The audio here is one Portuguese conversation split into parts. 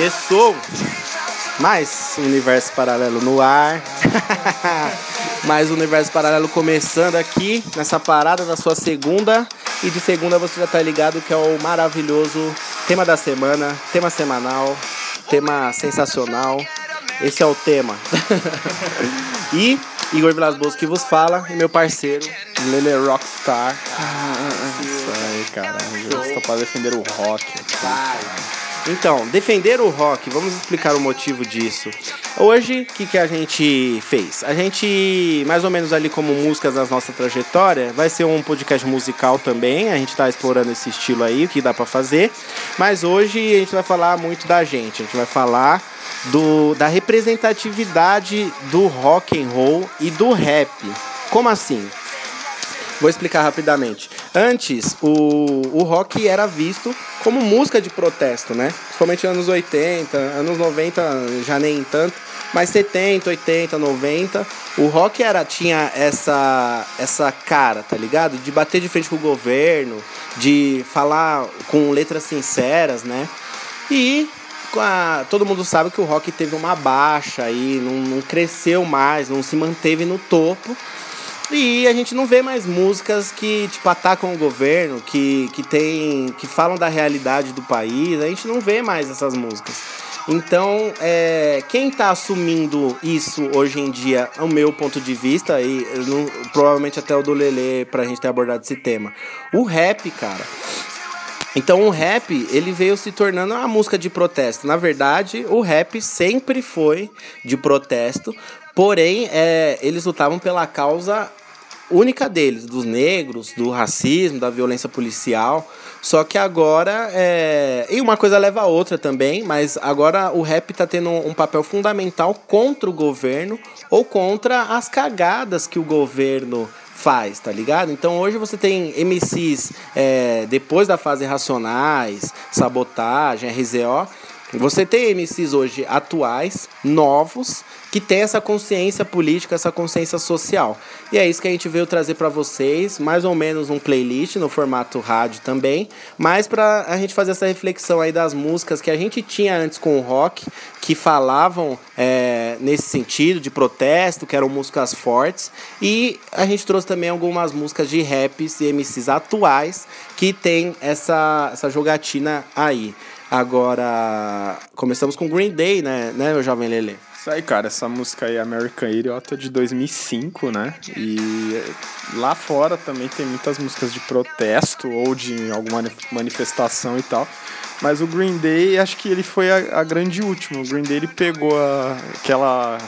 Começou! Mais universo paralelo no ar. Mais universo paralelo começando aqui nessa parada da sua segunda. E de segunda você já tá ligado que é o maravilhoso tema da semana, tema semanal, tema sensacional. Esse é o tema. e Igor Vilas Boas que vos fala e meu parceiro Lele Rockstar. Isso aí, caralho. Eu estou para defender o rock. Então, defender o rock, vamos explicar o motivo disso. Hoje, o que, que a gente fez? A gente, mais ou menos ali como músicas da nossa trajetória, vai ser um podcast musical também. A gente está explorando esse estilo aí, o que dá para fazer. Mas hoje a gente vai falar muito da gente. A gente vai falar do, da representatividade do rock and roll e do rap. Como assim? Vou explicar rapidamente. Antes, o, o rock era visto como música de protesto, né? Principalmente anos 80, anos 90 já nem tanto, mas 70, 80, 90, o rock era tinha essa essa cara, tá ligado? De bater de frente com o governo, de falar com letras sinceras, né? E a, todo mundo sabe que o rock teve uma baixa aí, não, não cresceu mais, não se manteve no topo. E a gente não vê mais músicas que tipo atacam o governo, que, que tem que falam da realidade do país. A gente não vê mais essas músicas. Então, é, quem está assumindo isso hoje em dia, é o meu ponto de vista, e não, provavelmente até o do Lele pra gente ter abordado esse tema. O rap, cara. Então o rap, ele veio se tornando uma música de protesto. Na verdade, o rap sempre foi de protesto, porém, é, eles lutavam pela causa única deles, dos negros, do racismo, da violência policial. Só que agora é. E uma coisa leva a outra também, mas agora o rap tá tendo um papel fundamental contra o governo ou contra as cagadas que o governo faz, tá ligado? Então hoje você tem MCs é, depois da fase Racionais, Sabotagem, RZO. Você tem MCs hoje atuais, novos, que tem essa consciência política, essa consciência social. E é isso que a gente veio trazer para vocês, mais ou menos um playlist no formato rádio também, mas para a gente fazer essa reflexão aí das músicas que a gente tinha antes com o rock, que falavam é, nesse sentido de protesto, que eram músicas fortes, e a gente trouxe também algumas músicas de raps e MCs atuais que tem essa, essa jogatina aí. Agora, começamos com Green Day, né, né meu jovem Lele? Isso aí, cara, essa música aí, American Idiot, é de 2005, né? E lá fora também tem muitas músicas de protesto ou de alguma manifestação e tal. Mas o Green Day, acho que ele foi a, a grande última. O Green Day, ele pegou a, aquela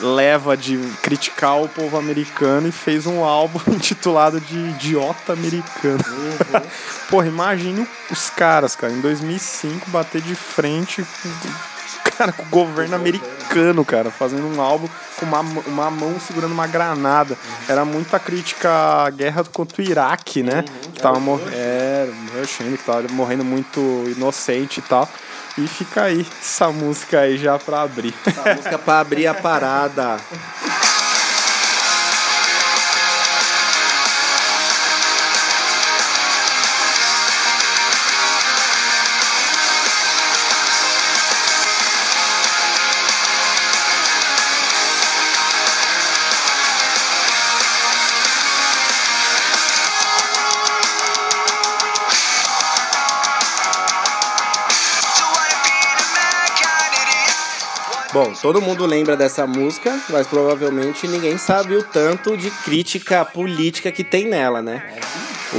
leva de criticar o povo americano e fez um álbum intitulado de Idiota Americano. Uhum. Porra, imagine os caras, cara, em 2005 bater de frente com, cara, com o governo americano, cara, fazendo um álbum com uma, uma mão segurando uma granada. Uhum. Era muita crítica à guerra contra o Iraque, né? Uhum. Que tava morrendo, é, que tava morrendo muito inocente e tal. E fica aí essa música aí já pra abrir. Essa música pra abrir a parada. Bom, todo mundo lembra dessa música, mas provavelmente ninguém sabe o tanto de crítica política que tem nela, né?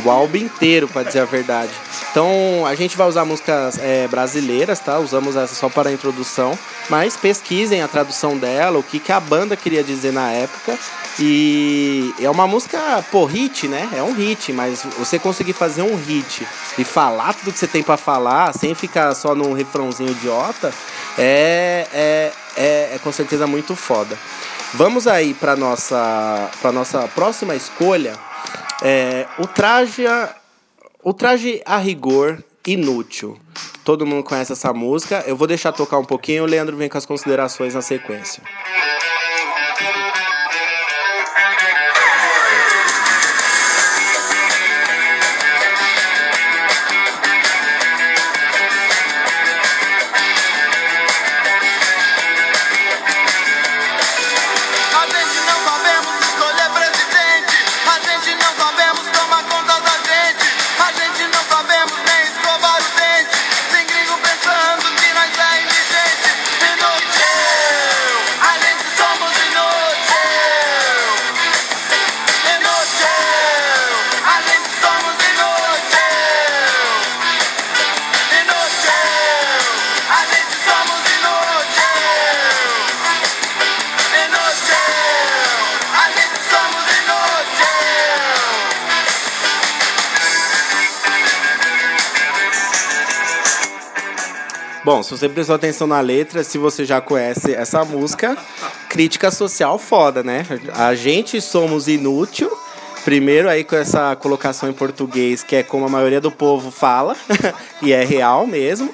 O álbum inteiro, para dizer a verdade. Então, a gente vai usar músicas é, brasileiras, tá? Usamos essa só para a introdução, mas pesquisem a tradução dela, o que, que a banda queria dizer na época. E é uma música, pô, hit, né? É um hit, mas você conseguir fazer um hit e falar tudo que você tem para falar, sem ficar só num refrãozinho idiota, é, é, é, é com certeza muito foda. Vamos aí para nossa para nossa próxima escolha. É, o traje a, o traje a rigor inútil. Todo mundo conhece essa música. Eu vou deixar tocar um pouquinho. O Leandro vem com as considerações na sequência. Bom, se você prestou atenção na letra, se você já conhece essa música, crítica social foda, né? A gente somos inútil. Primeiro aí com essa colocação em português, que é como a maioria do povo fala, e é real mesmo.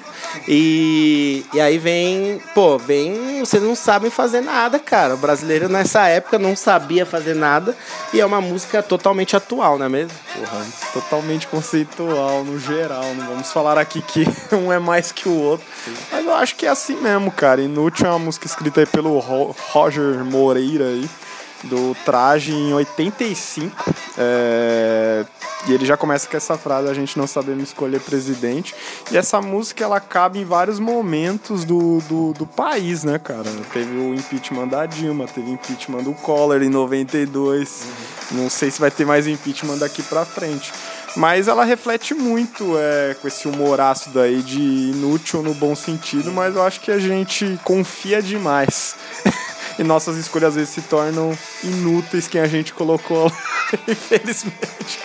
E, e aí vem, pô, vem, vocês não sabem fazer nada, cara. O brasileiro nessa época não sabia fazer nada e é uma música totalmente atual, não é mesmo? Porra, totalmente conceitual no geral. Não vamos falar aqui que um é mais que o outro. Mas eu acho que é assim mesmo, cara. Inútil é uma música escrita aí pelo Ro- Roger Moreira aí, do Traje em 85. É, E ele já começa com essa frase, a gente não sabemos escolher presidente. E essa música, ela cabe em vários momentos do, do, do país, né, cara? Teve o impeachment da Dilma, teve o impeachment do Collor em 92. Não sei se vai ter mais impeachment daqui pra frente. Mas ela reflete muito é, com esse humoraço daí de inútil no bom sentido, mas eu acho que a gente confia demais. e nossas escolhas às vezes se tornam inúteis quem a gente colocou lá, infelizmente.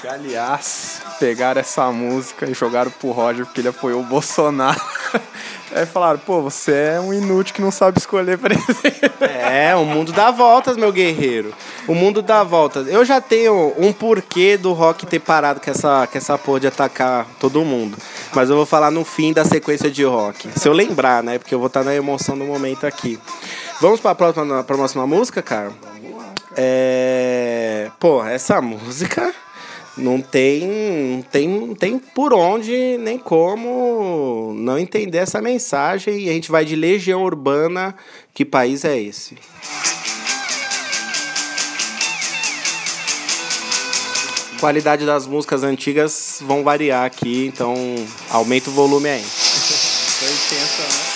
Que, aliás, pegaram essa música e jogaram pro Roger porque ele apoiou o Bolsonaro. Aí falaram, pô, você é um inútil que não sabe escolher presidente. É, o mundo dá voltas, meu guerreiro. O mundo dá voltas. Eu já tenho um porquê do rock ter parado com essa, com essa porra de atacar todo mundo. Mas eu vou falar no fim da sequência de rock. Se eu lembrar, né? Porque eu vou estar na emoção do momento aqui. Vamos pra próxima, pra próxima música, cara? É. Pô, essa música não tem, tem, tem por onde nem como não entender essa mensagem. E a gente vai de Legião Urbana. Que país é esse? Qualidade das músicas antigas vão variar aqui, então aumenta o volume aí. 80, né?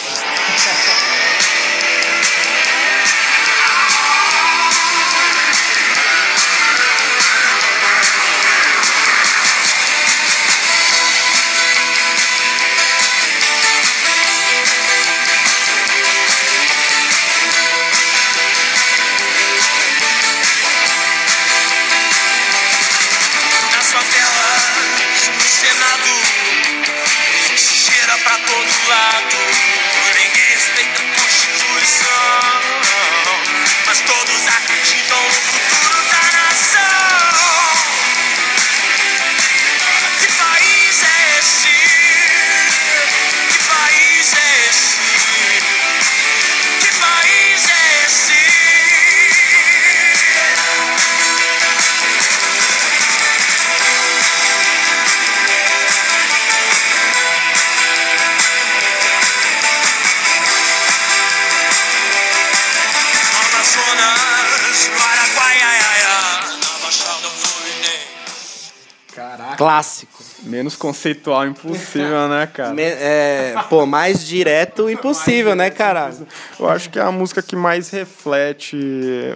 Clássico. Menos conceitual impossível, né, cara? Me- é, pô, mais direto impossível, né, caralho? Eu acho que é a música que mais reflete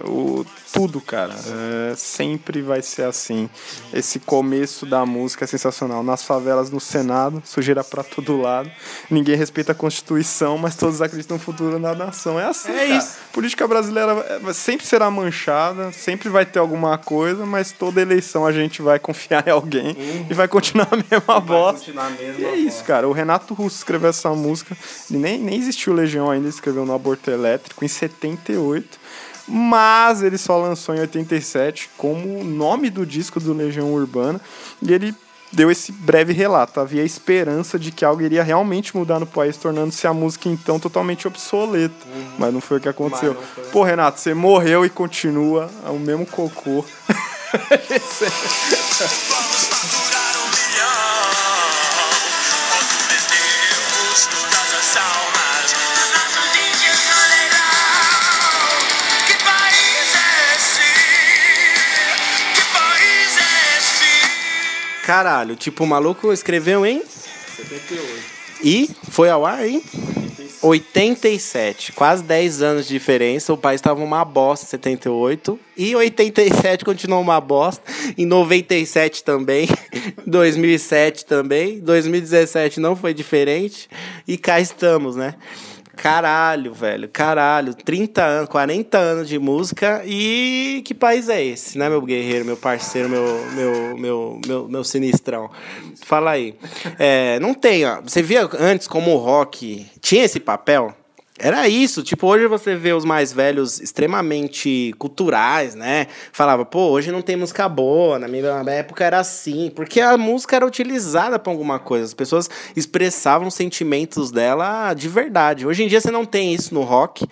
o tudo, cara. É, sempre vai ser assim. Esse começo da música é sensacional. Nas favelas, no Senado, sujeira pra todo lado. Ninguém respeita a Constituição, mas todos acreditam no futuro da nação. É assim, É cara. isso. Política brasileira é, sempre será manchada, sempre vai ter alguma coisa, mas toda eleição a gente vai confiar em alguém e vai continuar a mesma bosta. continuar a mesma e é isso, cara. O Renato Russo escreveu essa música. Ele nem, nem existiu Legião ainda, escreveu no Aborto Elétrico em 78. Mas ele só lançou em 87 como o nome do disco do Legião Urbana. E ele deu esse breve relato. Havia esperança de que algo iria realmente mudar no país, tornando-se a música então totalmente obsoleta. Mas não foi o que aconteceu. Foi. Pô, Renato, você morreu e continua é o mesmo cocô. Caralho, tipo, o maluco escreveu em 78. E foi ao ar em 87. Quase 10 anos de diferença. O país estava uma bosta em 78. E 87 continuou uma bosta. Em 97 também. 2007 também. 2017 não foi diferente. E cá estamos, né? Caralho, velho, caralho. 30 anos, 40 anos de música. E que país é esse, né, meu guerreiro, meu parceiro, meu, meu, meu, meu, meu sinistrão? Fala aí. É, não tem, ó. Você via antes como o rock tinha esse papel? Era isso, tipo, hoje você vê os mais velhos extremamente culturais, né? Falava, pô, hoje não tem música boa, na minha época era assim, porque a música era utilizada pra alguma coisa, as pessoas expressavam os sentimentos dela de verdade. Hoje em dia você não tem isso no rock,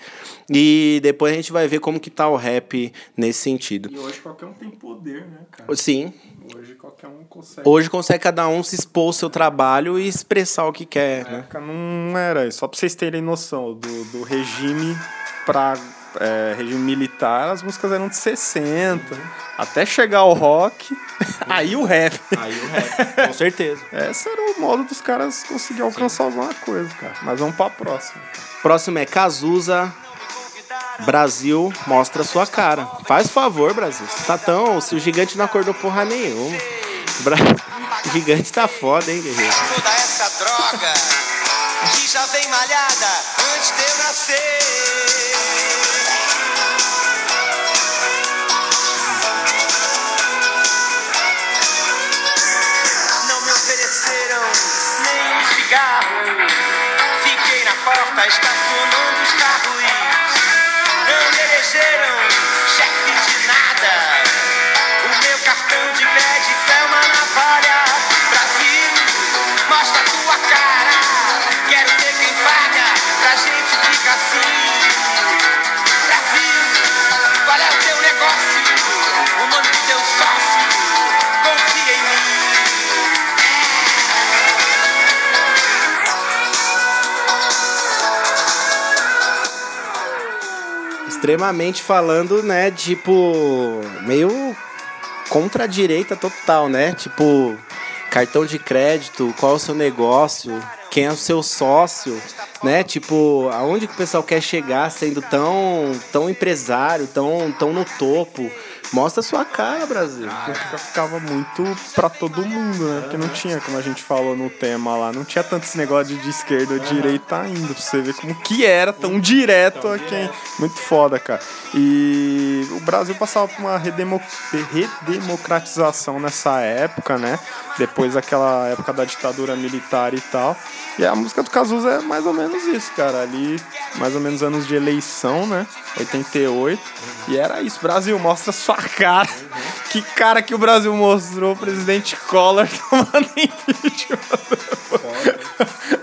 e depois a gente vai ver como que tá o rap nesse sentido. E hoje qualquer um tem poder, né, cara? Sim, Hoje qualquer um consegue. hoje consegue cada um se expor ao seu trabalho e expressar o que quer, Na né? época não era isso. Só pra vocês terem noção, do, do regime pra é, regime militar, as músicas eram de 60. Até chegar ao rock, aí o rap. Aí o rap, com certeza. Esse era o modo dos caras conseguir alcançar alguma coisa, cara. Mas vamos pra próxima. Próximo é Cazuza. Brasil, mostra sua cara. Faz favor, Brasil. Você tá tão. Se o gigante não acordou porra nenhuma. Bra... Gigante tá foda, hein, guerreiro? Toda essa droga que já vem malhada antes de eu nascer. Não me ofereceram nem um cigarro. Fiquei na porta estacionando os carros. Chefe de nada. O meu cartão de crédito é uma navalha. Brasil, mostra tua cara. Extremamente falando, né? Tipo. Meio contra a direita total, né? Tipo. Cartão de crédito, qual é o seu negócio, quem é o seu sócio, né? Tipo, aonde que o pessoal quer chegar sendo tão, tão empresário, tão, tão no topo? Mostra a sua cara, Brasil. Na época ficava muito pra todo mundo, né? Porque não tinha, como a gente falou no tema lá, não tinha tanto esse negócio de, de esquerda ou direita ainda, pra você ver como que era tão direto a quem. Muito foda, cara. E o Brasil passava por uma redemo- redemocratização nessa época, né? Depois daquela época da ditadura militar e tal. E a música do Cazuza é mais ou menos isso, cara. Ali, mais ou menos anos de eleição, né? 88. E era isso. Brasil, mostra sua cara. Que cara que o Brasil mostrou, o presidente Collor tomando impeachment.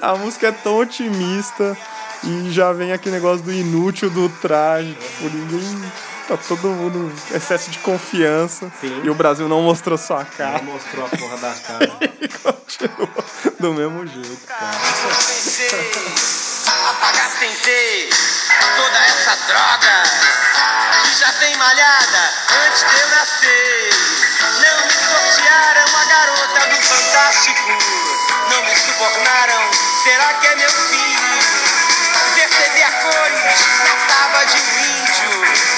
A música é tão otimista. E já vem aquele negócio do inútil do traje. Tipo, ninguém. Tá todo mundo. Excesso de confiança. Sim. E o Brasil não mostrou sua cara. mostrou a porra da cara. E continuou do mesmo jeito, cara. vencer, apagar sem ver toda essa droga que já tem malhada antes de eu nascer. Não me sortearam a garota do Fantástico. Não me subornaram, será que é meu fim? Perceber a cores não tábua de um índio.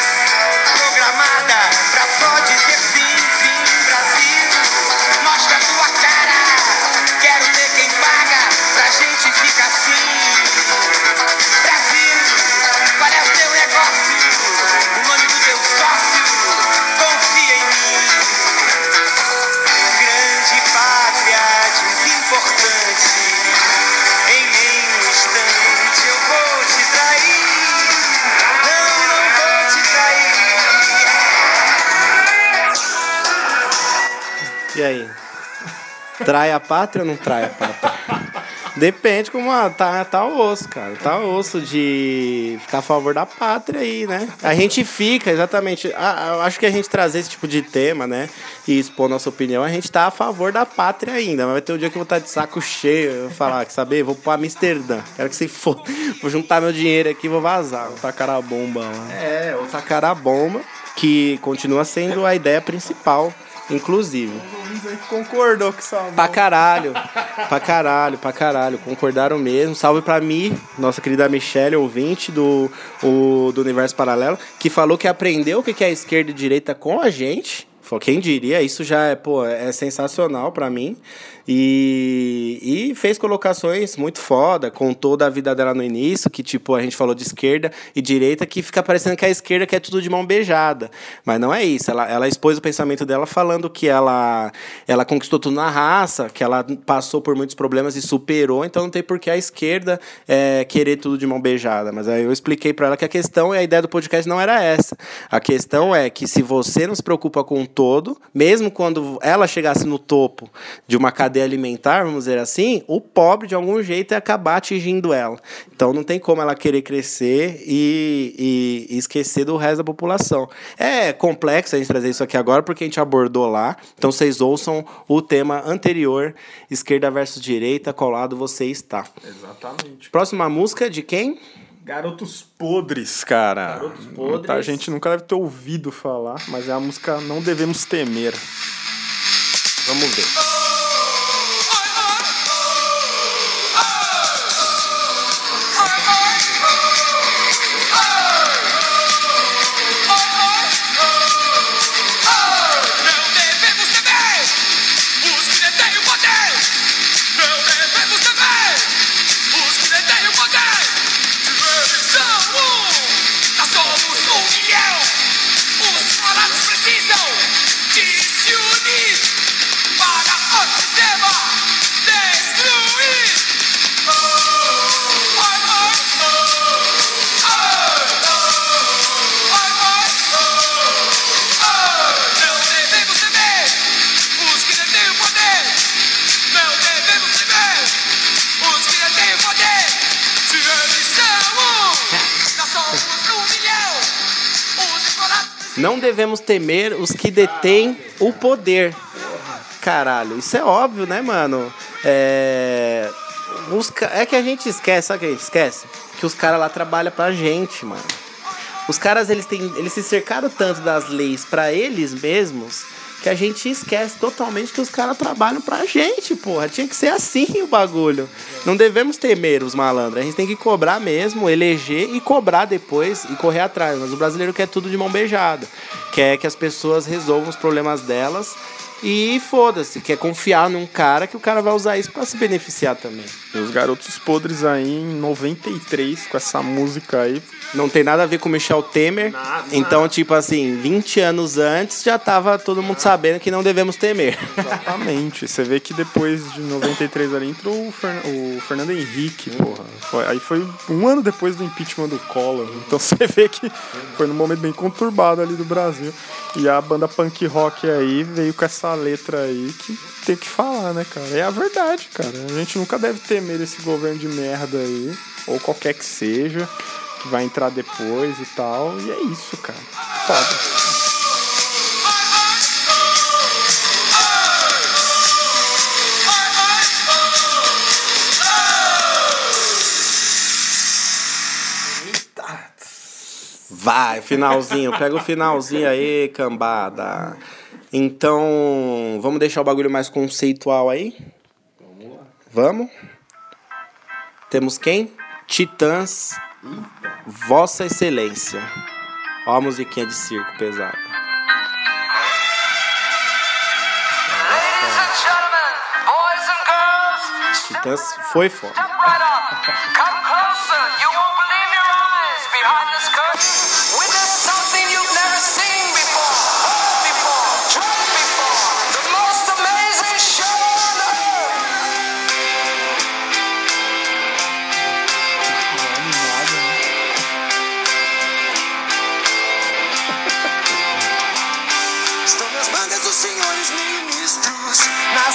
Trai a pátria ou não trai a pátria? Depende como ah, tá, tá o osso, cara. Tá o osso de ficar a favor da pátria aí, né? A gente fica, exatamente. Ah, eu acho que a gente trazer esse tipo de tema, né? E expor nossa opinião, a gente tá a favor da pátria ainda. Mas vai ter um dia que eu vou estar de saco cheio. Eu vou falar, quer saber? Vou pra Amsterdã. Quero que você for. Vou juntar meu dinheiro aqui e vou vazar. Tacar a bomba lá. É, ou tacar a bomba, que continua sendo a ideia principal, inclusive. Concordou com Pra caralho, pra caralho, pra caralho. Concordaram mesmo. Salve pra mim, nossa querida Michelle, ouvinte do, o, do Universo Paralelo, que falou que aprendeu o que que é esquerda e direita com a gente. Quem diria? Isso já é, pô, é sensacional pra mim. E, e fez colocações muito foda, contou da vida dela no início, que tipo, a gente falou de esquerda e direita, que fica parecendo que a esquerda quer tudo de mão beijada. Mas não é isso. Ela, ela expôs o pensamento dela falando que ela, ela conquistou tudo na raça, que ela passou por muitos problemas e superou, então não tem por que a esquerda é, querer tudo de mão beijada. Mas aí eu expliquei pra ela que a questão e a ideia do podcast não era essa. A questão é que se você não se preocupa com o todo, mesmo quando ela chegasse no topo de uma cadeia alimentar, vamos dizer assim, o pobre de algum jeito ia acabar atingindo ela. Então não tem como ela querer crescer e, e- e esquecer do resto da população. É complexo a gente trazer isso aqui agora porque a gente abordou lá. Então vocês ouçam o tema anterior, esquerda versus direita, qual lado você está. Exatamente. Próxima música é de quem? Garotos Podres, cara. Garotos Podres. Muita gente nunca deve ter ouvido falar, mas é a música Não Devemos Temer. Vamos ver. Não devemos temer os que detêm o poder. Caralho, isso é óbvio, né, mano? É. Os É que a gente esquece, sabe o que a gente esquece? Que os caras lá trabalham pra gente, mano. Os caras, eles, têm, eles se cercaram tanto das leis pra eles mesmos que a gente esquece totalmente que os caras trabalham pra gente, porra. Tinha que ser assim o bagulho. Não devemos temer os malandros. A gente tem que cobrar mesmo, eleger e cobrar depois e correr atrás. Mas o brasileiro quer tudo de mão beijada. Quer que as pessoas resolvam os problemas delas e foda-se. Quer confiar num cara que o cara vai usar isso pra se beneficiar também. E os Garotos Podres aí em 93, com essa música aí. Não tem nada a ver com Michel Temer. então, tipo assim, 20 anos antes já tava todo mundo sabendo que não devemos temer. Exatamente. Você vê que depois de 93 ali entrou o, Fer- o Fernando Henrique, porra. Foi- aí foi um ano depois do impeachment do Collor. Então você vê que foi num momento bem conturbado ali do Brasil. E a banda punk rock aí veio com essa letra aí que tem que falar, né, cara? É a verdade, cara. A gente nunca deve temer esse governo de merda aí, ou qualquer que seja, que vai entrar depois e tal. E é isso, cara. Foda. Vai, finalzinho. Pega o finalzinho aí, cambada. Então, vamos deixar o bagulho mais conceitual aí? Vamos lá. Vamos? Temos quem? Titãs, Vossa Excelência. Ó a musiquinha de circo pesada. Ladies and gentlemen, boys and girls, step Titãs foi foda.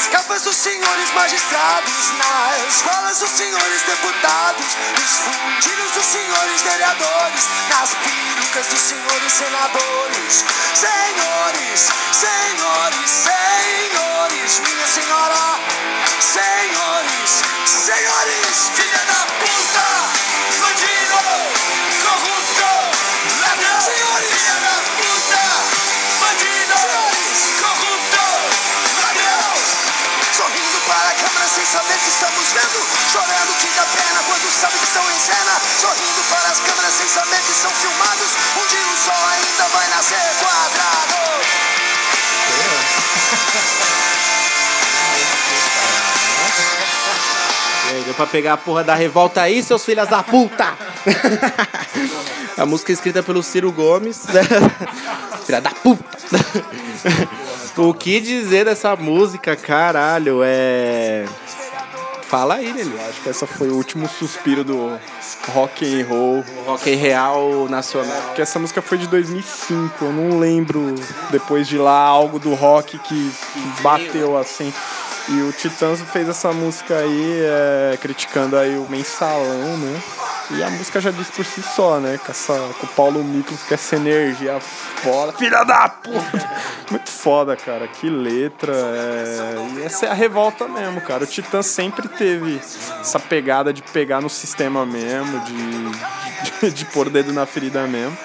Capas dos senhores magistrados, nas escolas dos senhores deputados, nos fundilhos dos senhores vereadores, nas perucas dos senhores senadores. Senhores, senhores, senhores, minha senhora, senhores, senhores, filha da puta, bandido, corrupto, saber que estamos vendo, chorando que dá pena quando sabe que estão em cena, sorrindo para as câmeras sem saber que são filmados, um dia o sol ainda vai nascer quadrado. E aí, deu pra pegar a porra da revolta aí, seus filhos da puta! a música é escrita pelo Ciro Gomes. Filha da puta! o que dizer dessa música, caralho? É. Fala aí, Lelê. Acho que essa foi o último suspiro do rock and roll. Rock and real nacional. Porque essa música foi de 2005, eu não lembro depois de lá algo do rock que, que bateu assim. E o Titãs fez essa música aí, é, criticando aí o mensalão, né? E a música já diz por si só, né? Com, essa, com o Paulo Miklos, com essa energia foda. Filha da puta! Muito foda, cara. Que letra. é, E essa é a revolta mesmo, cara. O Titãs sempre teve essa pegada de pegar no sistema mesmo, de, de, de pôr dedo na ferida mesmo.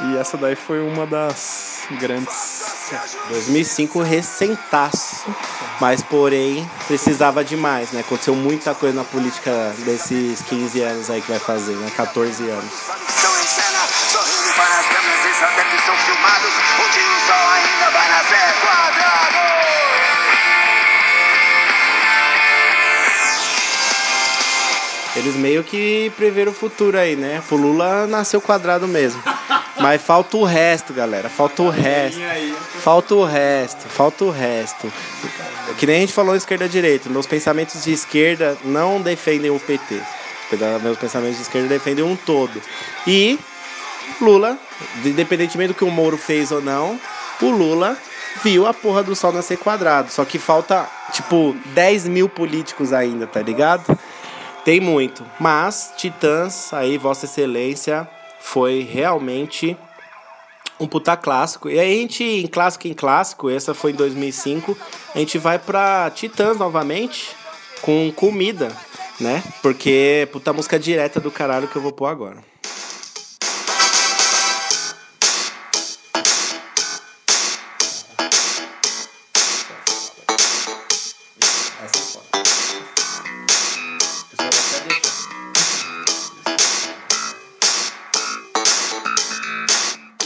E essa daí foi uma das grandes 2005 recentaço, mas porém precisava de mais, né? Aconteceu muita coisa na política desses 15 anos aí que vai fazer, né? 14 anos. Eles meio que preveram o futuro aí, né? Pro Lula nasceu quadrado mesmo. Mas falta o resto, galera. Falta o resto. Falta o resto. Falta o resto. Que nem a gente falou esquerda e direita. Meus pensamentos de esquerda não defendem o PT. Meus pensamentos de esquerda defendem um todo. E Lula, independentemente do que o Moro fez ou não, o Lula viu a porra do sol nascer quadrado. Só que falta, tipo, 10 mil políticos ainda, tá ligado? Tem muito. Mas, Titãs, aí, Vossa Excelência, foi realmente um puta clássico. E aí, a gente, em clássico em clássico, essa foi em 2005, a gente vai pra Titãs novamente, com comida, né? Porque, puta música direta do caralho que eu vou pôr agora.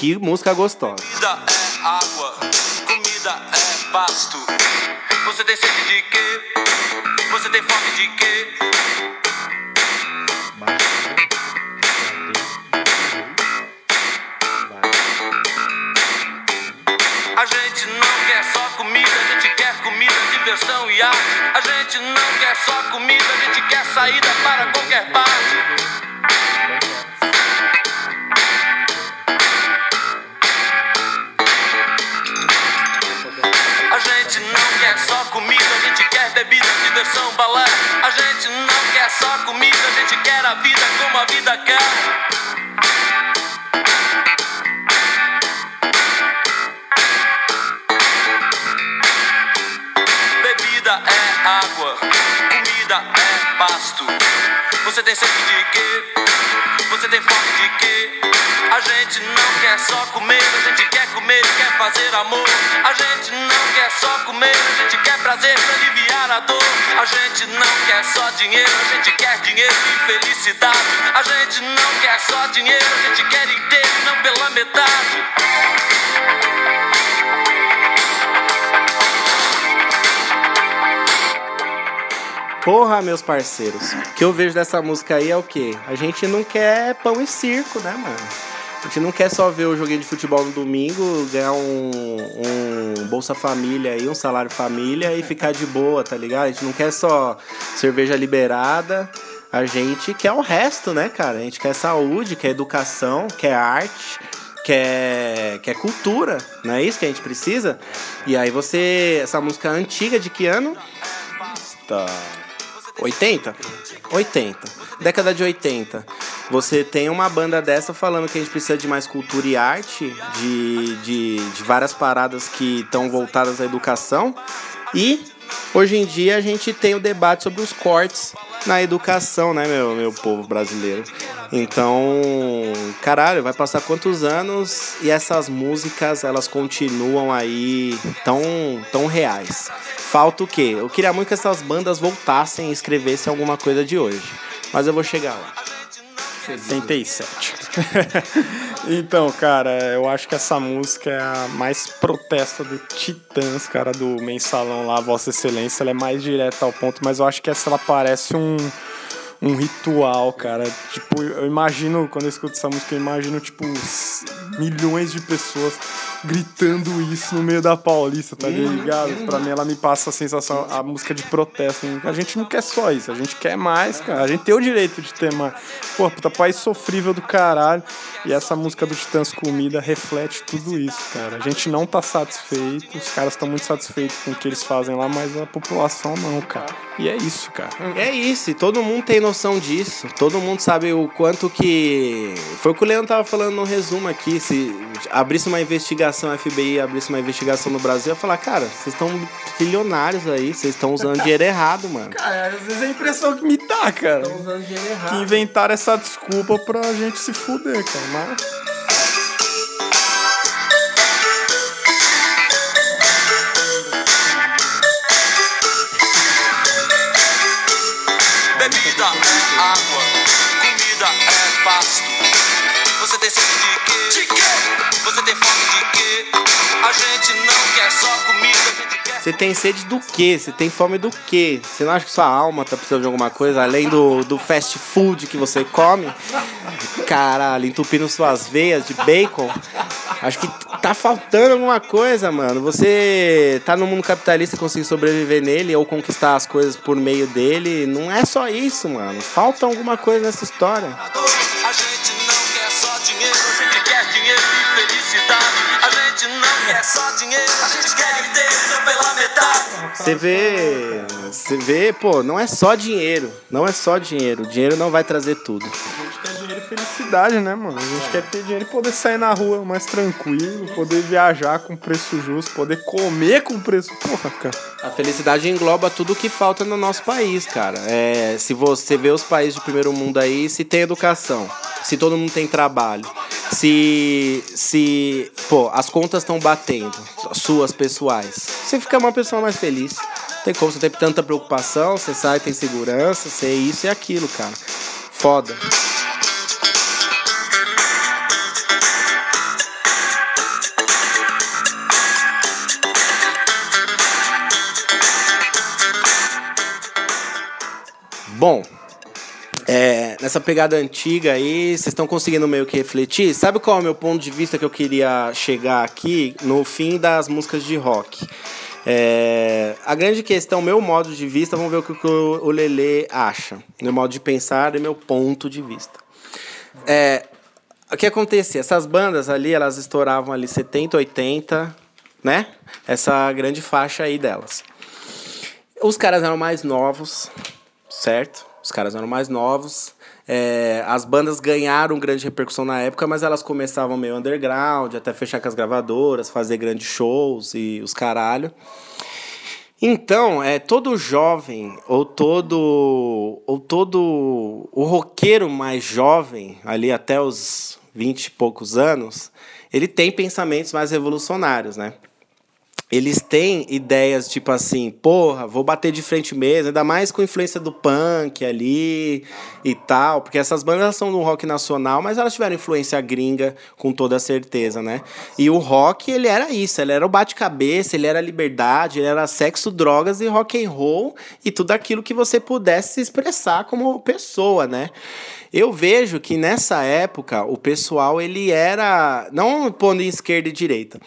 Que música gostosa. Comida é água, comida é pasto. Você tem sede de quê? Você tem fome de quê? A gente não quer só comida, a gente quer comida, diversão e arte. A gente não quer só comida, a gente quer saída para qualquer parte. Diversão, balé. A gente não quer só comida, a gente quer a vida como a vida quer. Bebida é água, comida é pasto. Você tem sede de quê? Você tem fome de quê? A gente não quer só comer, a gente quer comer quer fazer amor. A gente não quer só comer, a gente quer prazer pra aliviar a dor. A gente não quer só dinheiro, a gente quer dinheiro e felicidade. A gente não quer só dinheiro, a gente quer inteiro e não pela metade. Porra, meus parceiros. O que eu vejo dessa música aí é o quê? A gente não quer pão e circo, né, mano? A gente não quer só ver o joguinho de futebol no domingo, ganhar um, um Bolsa Família aí, um salário família e ficar de boa, tá ligado? A gente não quer só cerveja liberada. A gente quer o resto, né, cara? A gente quer saúde, quer educação, quer arte, quer, quer cultura. Não é isso que a gente precisa? E aí você. Essa música antiga de que ano? Tá. 80? 80. Década de 80. Você tem uma banda dessa falando que a gente precisa de mais cultura e arte, de, de, de várias paradas que estão voltadas à educação. E hoje em dia a gente tem o debate sobre os cortes na educação, né, meu, meu povo brasileiro. Então, caralho, vai passar quantos anos e essas músicas elas continuam aí tão, tão reais. Falta o quê? Eu queria muito que essas bandas voltassem e escrevessem alguma coisa de hoje. Mas eu vou chegar lá. 77. então, cara, eu acho que essa música é a mais protesta do Titãs, cara, do mensalão lá, Vossa Excelência. Ela é mais direta ao ponto, mas eu acho que essa ela parece um, um ritual, cara. Tipo, eu imagino, quando eu escuto essa música, eu imagino, tipo, milhões de pessoas gritando isso no meio da Paulista, tá ligado? Pra mim, ela me passa a sensação, a música de protesto. A gente não quer só isso, a gente quer mais, cara. A gente tem o direito de ter mais. Pô, puta país sofrível do caralho. E essa música do Titãs Comida reflete tudo isso, cara. A gente não tá satisfeito, os caras estão muito satisfeitos com o que eles fazem lá, mas a população não, cara. E é isso, cara. É isso, e todo mundo tem noção disso. Todo mundo sabe o quanto que. Foi o que o Leandro tava falando no resumo aqui. Se abrisse uma investigação, a FBI abrisse uma investigação no Brasil, ia falar, cara, vocês estão trilionários aí, vocês estão usando dinheiro errado, mano. Cara, às vezes é a impressão que me dá, cara. usando dinheiro Que errado. inventaram essa desculpa pra gente se fuder, cara. Mas Bebida é água, comida é pasto. Você tem sede de Você tem sede do quê? Você tem fome do quê? Você não acha que sua alma tá precisando de alguma coisa além do, do fast food que você come? Caralho, entupindo suas veias de bacon? Acho que tá faltando alguma coisa, mano. Você tá no mundo capitalista e conseguir sobreviver nele ou conquistar as coisas por meio dele. Não é só isso, mano. Falta alguma coisa nessa história. A gente não quer só dinheiro, a gente quer inteiro, pela metade. Você vê. Você vê, pô, não é só dinheiro. Não é só dinheiro. Dinheiro não vai trazer tudo. a gente quer dinheiro e felicidade, né, mano? A gente quer ter dinheiro e poder sair na rua mais tranquilo, poder viajar com preço justo, poder comer com preço. Porra, cara. A felicidade engloba tudo o que falta no nosso país, cara. É, se você vê os países de primeiro mundo aí, se tem educação, se todo mundo tem trabalho, se, se pô, as contas estão batendo, as suas pessoais, você fica uma pessoa mais feliz. Não tem como você ter tanta preocupação, você sai, tem segurança, você é isso e aquilo, cara. Foda. Bom, é, nessa pegada antiga aí, vocês estão conseguindo meio que refletir? Sabe qual é o meu ponto de vista que eu queria chegar aqui no fim das músicas de rock? É, a grande questão, meu modo de vista, vamos ver o que o Lele acha. Meu modo de pensar e meu ponto de vista. É, o que acontecia? Essas bandas ali, elas estouravam ali 70, 80, né? Essa grande faixa aí delas. Os caras eram mais novos, certo? Os caras eram mais novos. É, as bandas ganharam grande repercussão na época, mas elas começavam meio underground, até fechar com as gravadoras, fazer grandes shows e os caralho. Então, é todo jovem ou todo ou todo o roqueiro mais jovem, ali até os 20 e poucos anos, ele tem pensamentos mais revolucionários, né? Eles têm ideias tipo assim, porra, vou bater de frente mesmo, ainda mais com influência do punk ali e tal, porque essas bandas são do rock nacional, mas elas tiveram influência gringa com toda certeza, né? E o rock, ele era isso, ele era o bate-cabeça, ele era liberdade, ele era sexo, drogas e rock and roll e tudo aquilo que você pudesse se expressar como pessoa, né? Eu vejo que nessa época o pessoal ele era não pondo esquerda e direita,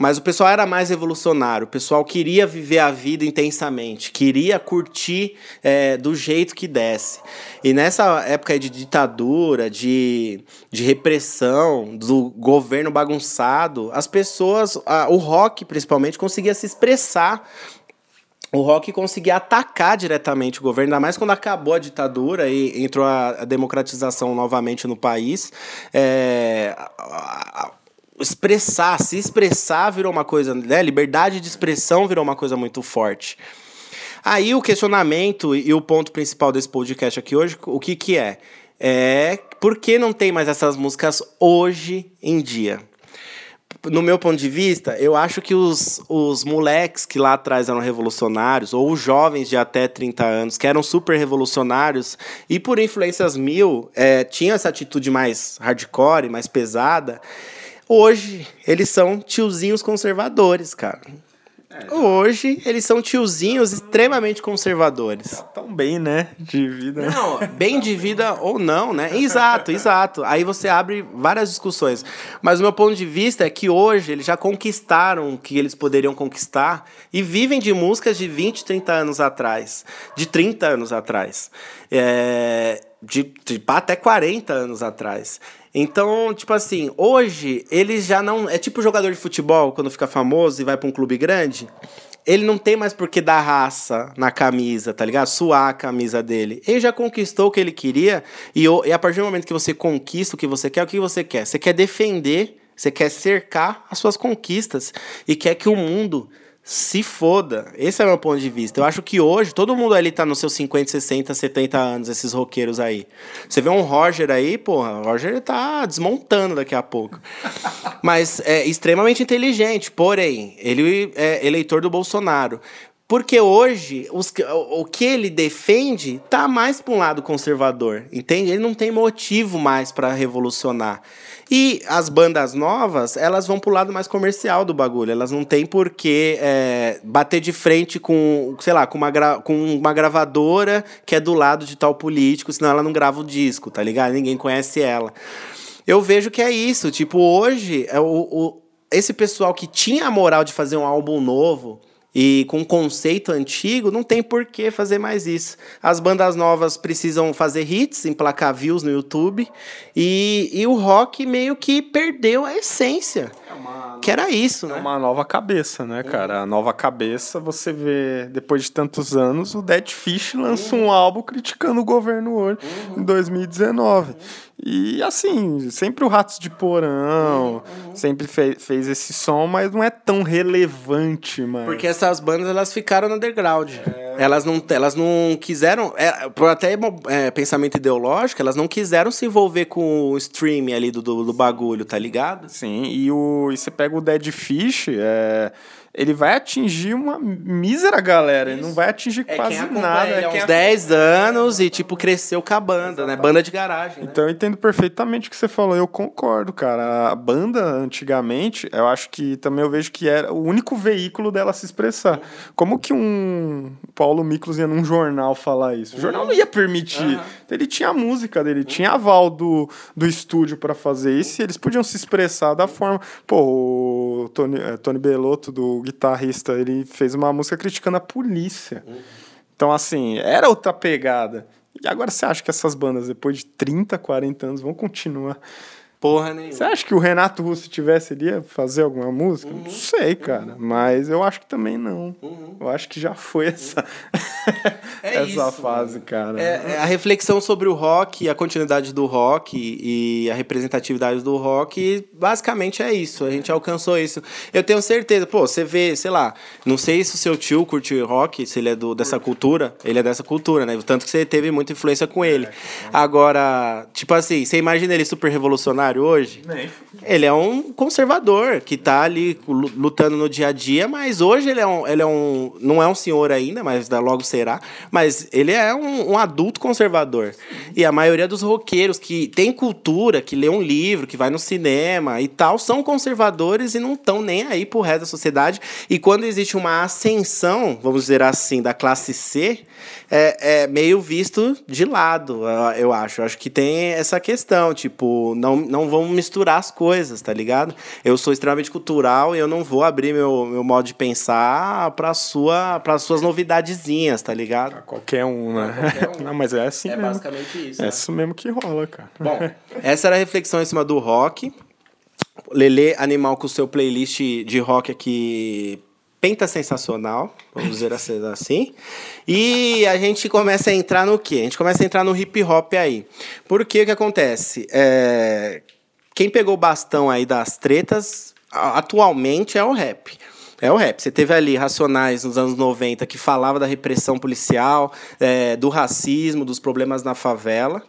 mas o pessoal era mais revolucionário, o pessoal queria viver a vida intensamente, queria curtir é, do jeito que desse. E nessa época de ditadura, de, de repressão, do governo bagunçado, as pessoas, a, o rock principalmente, conseguia se expressar o rock conseguia atacar diretamente o governo, ainda mais quando acabou a ditadura e entrou a, democratização novamente no país. É, expressar, se expressar virou uma coisa, né? Liberdade de expressão virou uma coisa muito forte. Aí o questionamento e o ponto principal desse podcast aqui hoje, o que que é? É por que não tem mais essas músicas hoje em dia? no meu ponto de vista, eu acho que os, os moleques que lá atrás eram revolucionários, ou os jovens de até 30 anos, que eram super revolucionários, e por influências mil, é, tinham essa atitude mais hardcore, mais pesada, hoje eles são tiozinhos conservadores, cara. Hoje, eles são tiozinhos extremamente conservadores. Tão bem, né? De vida. Não, bem de vida ou não, né? Exato, exato. Aí você abre várias discussões. Mas o meu ponto de vista é que hoje eles já conquistaram o que eles poderiam conquistar e vivem de músicas de 20, 30 anos atrás. De 30 anos atrás. É, de, de até 40 anos atrás. Então, tipo assim, hoje eles já não. É tipo jogador de futebol quando fica famoso e vai pra um clube grande. Ele não tem mais por que dar raça na camisa, tá ligado? Suar a camisa dele. Ele já conquistou o que ele queria. E, e a partir do momento que você conquista o que você quer, o que você quer? Você quer defender, você quer cercar as suas conquistas. E quer que o mundo se foda. Esse é o meu ponto de vista. Eu acho que hoje todo mundo ali tá nos seus 50, 60, 70 anos, esses roqueiros aí. Você vê um Roger aí, porra, o Roger tá desmontando daqui a pouco. Mas é extremamente inteligente, porém, ele é eleitor do Bolsonaro. Porque hoje os, o que ele defende tá mais para um lado conservador, entende? Ele não tem motivo mais para revolucionar. E as bandas novas, elas vão pro lado mais comercial do bagulho. Elas não têm por que é, bater de frente com, sei lá, com uma, com uma gravadora que é do lado de tal político, senão ela não grava o disco, tá ligado? Ninguém conhece ela. Eu vejo que é isso. Tipo, hoje, é o, o esse pessoal que tinha a moral de fazer um álbum novo e com conceito antigo, não tem por que fazer mais isso. As bandas novas precisam fazer hits, emplacar views no YouTube, e, e o rock meio que perdeu a essência. É que era isso, né? É uma nova cabeça, né, cara? A nova cabeça, você vê, depois de tantos anos, o Dead Fish lançou um álbum criticando o governo hoje, em 2019. E assim, sempre o Ratos de Porão, sempre fe fez esse som, mas não é tão relevante, mano. Porque essas bandas elas ficaram no underground. É. Elas, não, elas não quiseram, é, por até é, pensamento ideológico, elas não quiseram se envolver com o stream ali do, do, do bagulho, tá ligado? Sim, e, o, e você pega o Dead Fish, é ele vai atingir uma mísera galera, ele não vai atingir É quase quem nada. Ele É há quem uns 10 anos e, tipo, cresceu com a banda, né? Banda de garagem. né? Então eu entendo perfeitamente o que você falou, eu concordo, cara. A banda, antigamente, eu acho que também eu vejo que era o único veículo dela se expressar. Como que um Paulo Miklos ia num jornal falar isso? O jornal não ia permitir. Então, ele tinha a música dele, tinha aval do, do estúdio para fazer isso e eles podiam se expressar da forma. Pô, o Tony, eh, Tony Belotto, do guitarrista, ele fez uma música criticando a polícia. Então, assim, era outra pegada. E agora você acha que essas bandas, depois de 30, 40 anos, vão continuar Porra nenhuma. Você acha que o Renato Russo tivesse ali ia fazer alguma música? Uhum. Não sei, cara. Mas eu acho que também não. Eu acho que já foi essa, É essa isso, fase, cara. É, é a reflexão sobre o rock, a continuidade do rock e a representatividade do rock, basicamente é isso. A gente alcançou isso. Eu tenho certeza, pô, você vê, sei lá, não sei se o seu tio curte rock, se ele é do, dessa cultura, ele é dessa cultura, né? Tanto que você teve muita influência com ele. Agora, tipo assim, você imagina ele super revolucionário hoje? Ele é um conservador que tá ali lu- lutando no dia a dia, mas hoje ele é um, ele é um não é um senhor ainda, mas logo será, mas ele é um, um adulto conservador. E a maioria dos roqueiros que tem cultura, que lê um livro, que vai no cinema e tal, são conservadores e não estão nem aí pro resto da sociedade. E quando existe uma ascensão, vamos dizer assim, da classe C, é, é meio visto de lado, eu- acho. Eu acho que tem essa questão, tipo, não, não vamos misturar as coisas, tá ligado? Eu sou extremamente cultural e eu não vou abrir meu, meu modo de pensar para sua, as suas novidadezinhas, tá ligado? Qualquer um, né? qualquer um. Não, mas é assim É mesmo. basicamente isso. É né? isso mesmo que rola, cara. Bom, essa era a reflexão em cima do rock. Lele Animal com o seu playlist de rock aqui penta sensacional, vamos dizer assim- assim. E a gente começa a entrar no quê? A gente começa a entrar no hip hop aí. Porque o que acontece? É, Quem pegou o bastão aí das tretas atualmente é o rap. É o rap. Você teve ali Racionais nos anos 90 que falava da repressão policial, é, do racismo, dos problemas na favela.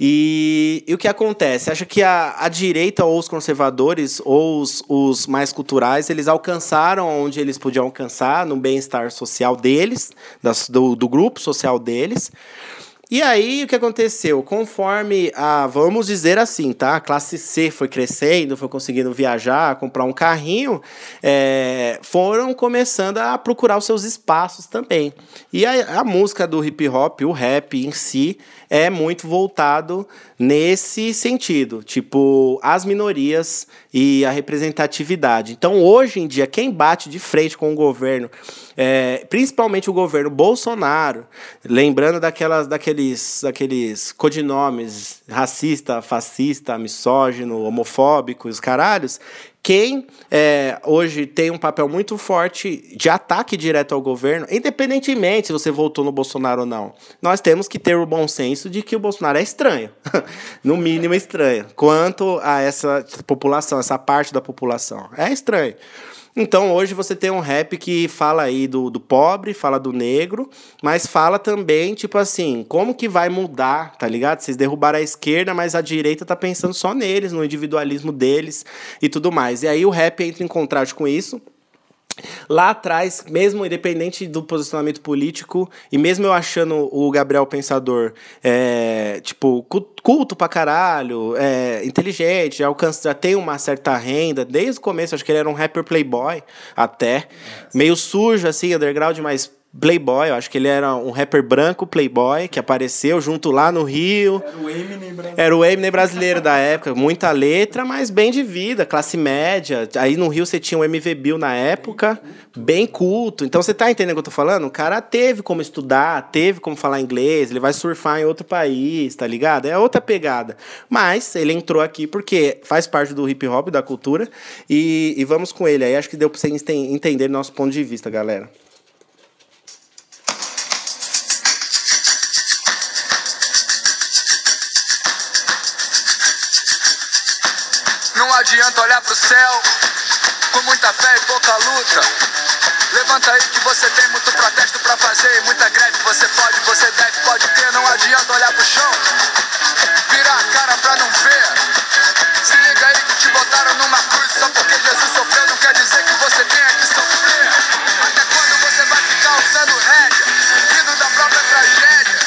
E, e o que acontece? Acho que a, a direita ou os conservadores ou os, os mais culturais, eles alcançaram onde eles podiam alcançar no bem-estar social deles, das, do, do grupo social deles. E aí, o que aconteceu? Conforme a, vamos dizer assim, tá? A classe C foi crescendo, foi conseguindo viajar, comprar um carrinho, é, foram começando a procurar os seus espaços também. E a, a música do hip hop, o rap em si, é muito voltado nesse sentido, tipo, as minorias e a representatividade. Então, hoje em dia, quem bate de frente com o governo, é, principalmente o governo Bolsonaro, lembrando daquelas, daqueles, daqueles codinomes racista, fascista, misógino, homofóbico, os caralhos, quem é, hoje tem um papel muito forte de ataque direto ao governo, independentemente se você votou no Bolsonaro ou não, nós temos que ter o bom senso de que o Bolsonaro é estranho, no mínimo estranho, quanto a essa população, essa parte da população. É estranho. Então hoje você tem um rap que fala aí do, do pobre, fala do negro, mas fala também, tipo assim, como que vai mudar, tá ligado? Vocês derrubaram a esquerda, mas a direita tá pensando só neles, no individualismo deles e tudo mais. E aí o rap entra em contraste com isso. Lá atrás, mesmo independente do posicionamento político, e mesmo eu achando o Gabriel Pensador, é, tipo, cu- culto pra caralho, é, inteligente, já, alcança, já tem uma certa renda, desde o começo, acho que ele era um rapper playboy, até, meio sujo, assim, underground, mas playboy, eu acho que ele era um rapper branco playboy, que apareceu junto lá no Rio, Era o Eminem brasileiro. era o Eminem brasileiro da época, muita letra, mas bem de vida, classe média. Aí no Rio você tinha o MV Bill na época, bem culto. Então você tá entendendo o que eu tô falando? O cara teve como estudar, teve como falar inglês, ele vai surfar em outro país, tá ligado? É outra pegada. Mas ele entrou aqui porque faz parte do hip hop, da cultura, e, e vamos com ele aí. Acho que deu pra vocês entender nosso ponto de vista, galera. Adianta olhar pro céu com muita fé e pouca luta. Levanta aí que você tem muito protesto pra fazer e muita greve. Você pode, você deve, pode ter. Não adianta olhar pro chão, virar a cara pra não ver. Se liga aí que te botaram numa cruz só porque Jesus sofreu. Não quer dizer que você tenha que sofrer. Até quando você vai ficar usando rédea, rindo da própria tragédia?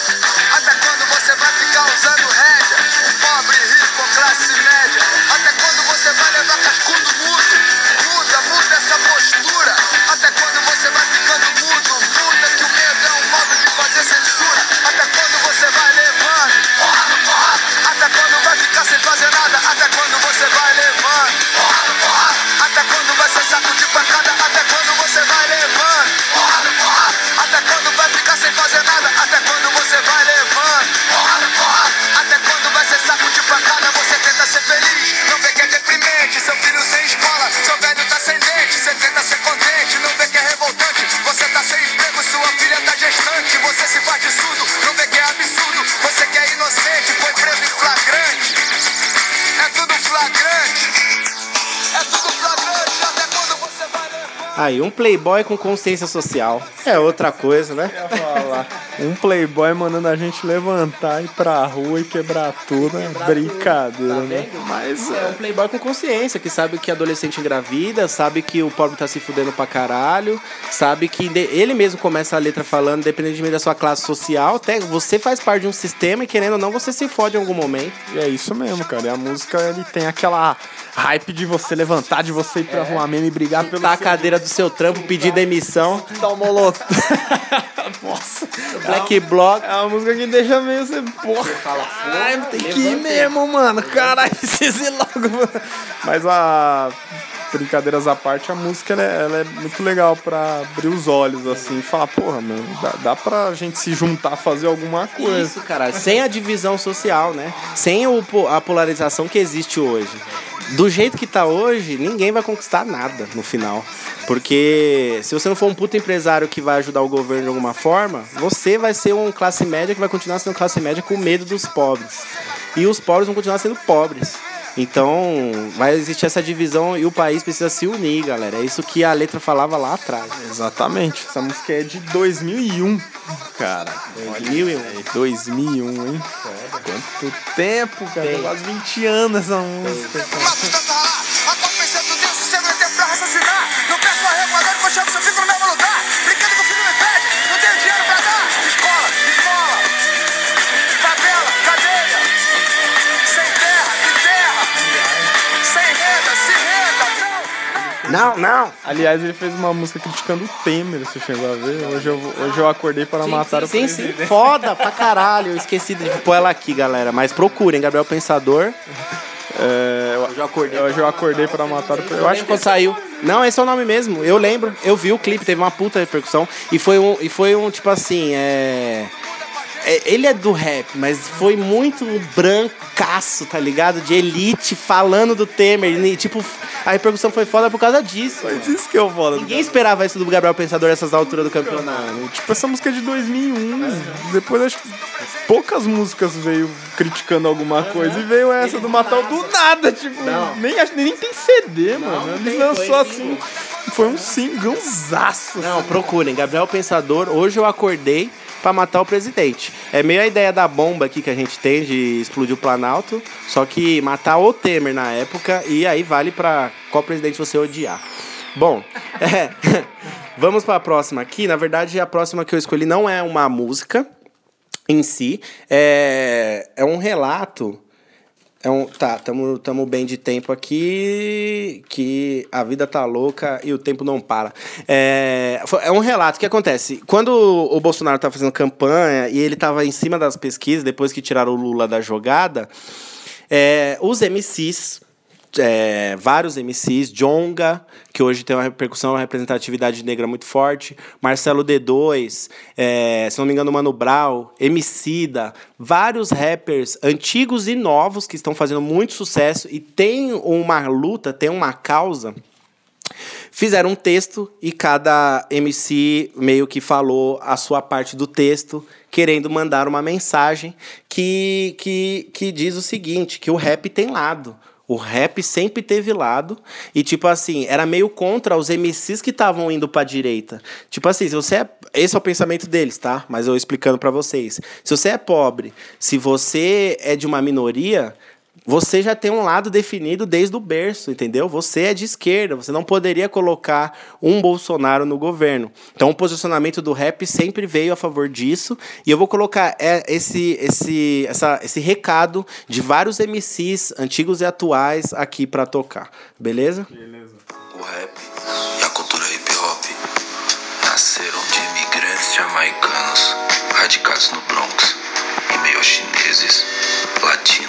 Usando rédea? Pobre, rico, classe média. Até quando você vai levar cascudo mudo? Muda, muda essa postura. Até quando você vai ficando mudo? Muda que o medo é um modo de fazer censura. Até quando você vai levando? Até quando vai ser saco de pancada? Até quando você vai levando? Porrada, porrada. Até quando vai ficar sem fazer nada? Até quando você vai levando? Porrada, porrada. Até quando vai ser saco de pancada? Você tenta ser feliz, não vê que é deprimente. Seu filho sem escola, seu velho tá sem dente. Você tenta ser contente, não vê que é revoltante. Você tá sem emprego, sua filha tá gestante. Você se faz de surdo, não vê que é absurdo. Você que é inocente, foi preso em flagrante. É tudo flagrante. É tudo flagrante. Aí, um playboy com consciência social. É outra coisa, né? Um playboy mandando a gente levantar, ir pra rua e quebrar tudo. é brincadeira, Tá né? Mas É um é, playboy com consciência, que sabe que adolescente engravida, sabe que o pobre tá se fudendo pra caralho, sabe que ele mesmo começa a letra falando, independentemente da sua classe social, até você faz parte de um sistema e querendo ou não, você se fode em algum momento. é isso mesmo, cara. E a música ele tem aquela hype de você levantar, de você ir pra rua mesmo e brigar pelo Tá a cadeira do seu trampo, pedir demissão, dar um molotov. Nossa. black bloc. É uma música que deixa meio você, porra. Ai, tem que ir mesmo, mano. Caralho, precisa ir logo. mano. Mas a. Brincadeiras à parte, a música ela é, ela é muito legal pra abrir os olhos, assim, e falar, porra, mano, dá, dá pra gente se juntar, fazer alguma coisa. Isso, cara. Sem a divisão social, né? Sem o a polarização que existe hoje. Do jeito que tá hoje, ninguém vai conquistar nada no final. Porque se você não for um puto empresário que vai ajudar o governo de alguma forma, você vai ser um classe média que vai continuar sendo classe média com medo dos pobres. E os pobres vão continuar sendo pobres. Então, vai existir essa divisão e o país precisa se unir, galera. É isso que a letra falava lá atrás. Exatamente. Essa música é de 2001, cara. 2001. É 2001, hein? Quanto tempo, cara. Tem. Quase 20 anos essa música. cara. Não. Não! Aliás, ele fez uma música criticando o Temer, você chegou a ver? Hoje eu, hoje eu acordei para matar o sim, presidente. sim, foda pra caralho. Eu esqueci de pôr ela aqui, galera. Mas procurem, Gabriel Pensador. É, eu, Hoje eu acordei. hoje eu acordei para matar o presidente. Eu acho que quando saiu. Não, esse é o nome mesmo. Eu lembro. Eu vi o clipe, teve uma puta repercussão. E foi um, e foi um tipo assim, é. É, Ele é do rap, mas foi muito brancaço, tá ligado? De elite falando do Temer. E, tipo, a repercussão foi foda por causa disso. Mas isso que eu falo. Ninguém esperava isso do Gabriel Pensador nessas alturas do campeonato. Tipo, essa música é de 2001. Depois acho que poucas músicas veio criticando alguma coisa. E veio essa do Matal do nada. Tipo, nem, nem tem CD, mano. Ele lançou assim. Foi um singãozaço. Não, procurem. Gabriel Pensador, hoje eu acordei pra matar o presidente. É meio a ideia da bomba aqui que a gente tem de explodir o Planalto, só que matar o Temer na época e aí vale pra qual presidente você odiar. Bom, é, vamos pra próxima aqui. Na verdade, a próxima que eu escolhi não é uma música em si, é, é um relato é um, tá, tamo, tamo bem de tempo aqui, que a vida tá louca e o tempo não para. É, é um relato que acontece. Quando o Bolsonaro tava fazendo campanha e ele tava em cima das pesquisas, depois que tiraram o Lula da jogada, é, os MCs, é, vários MCs, Jonga, que hoje tem uma repercussão, uma representatividade negra muito forte, Marcelo D2, é, se não me engano, Mano Brown, Emicida, vários rappers antigos e novos que estão fazendo muito sucesso e tem uma luta, tem uma causa. Fizeram um texto e cada MC meio que falou a sua parte do texto, querendo mandar uma mensagem que, que, que diz o seguinte: que o rap tem lado. O rap sempre teve lado. E, tipo assim, era meio contra os MCs que estavam indo pra direita. Tipo assim, se você é. Esse é o pensamento deles, tá? Mas eu explicando pra vocês. Se você é pobre, se você é de uma minoria, você já tem um lado definido desde o berço, entendeu? Você é de esquerda, você não poderia colocar um Bolsonaro no governo. Então, o posicionamento do rap sempre veio a favor disso. E eu vou colocar é, esse, esse, essa, esse recado de vários MCs, antigos e atuais, aqui pra tocar. Beleza? O rap e a cultura hip hop nasceram de imigrantes jamaicanos radicados no Bronx, em meio chineses, latinos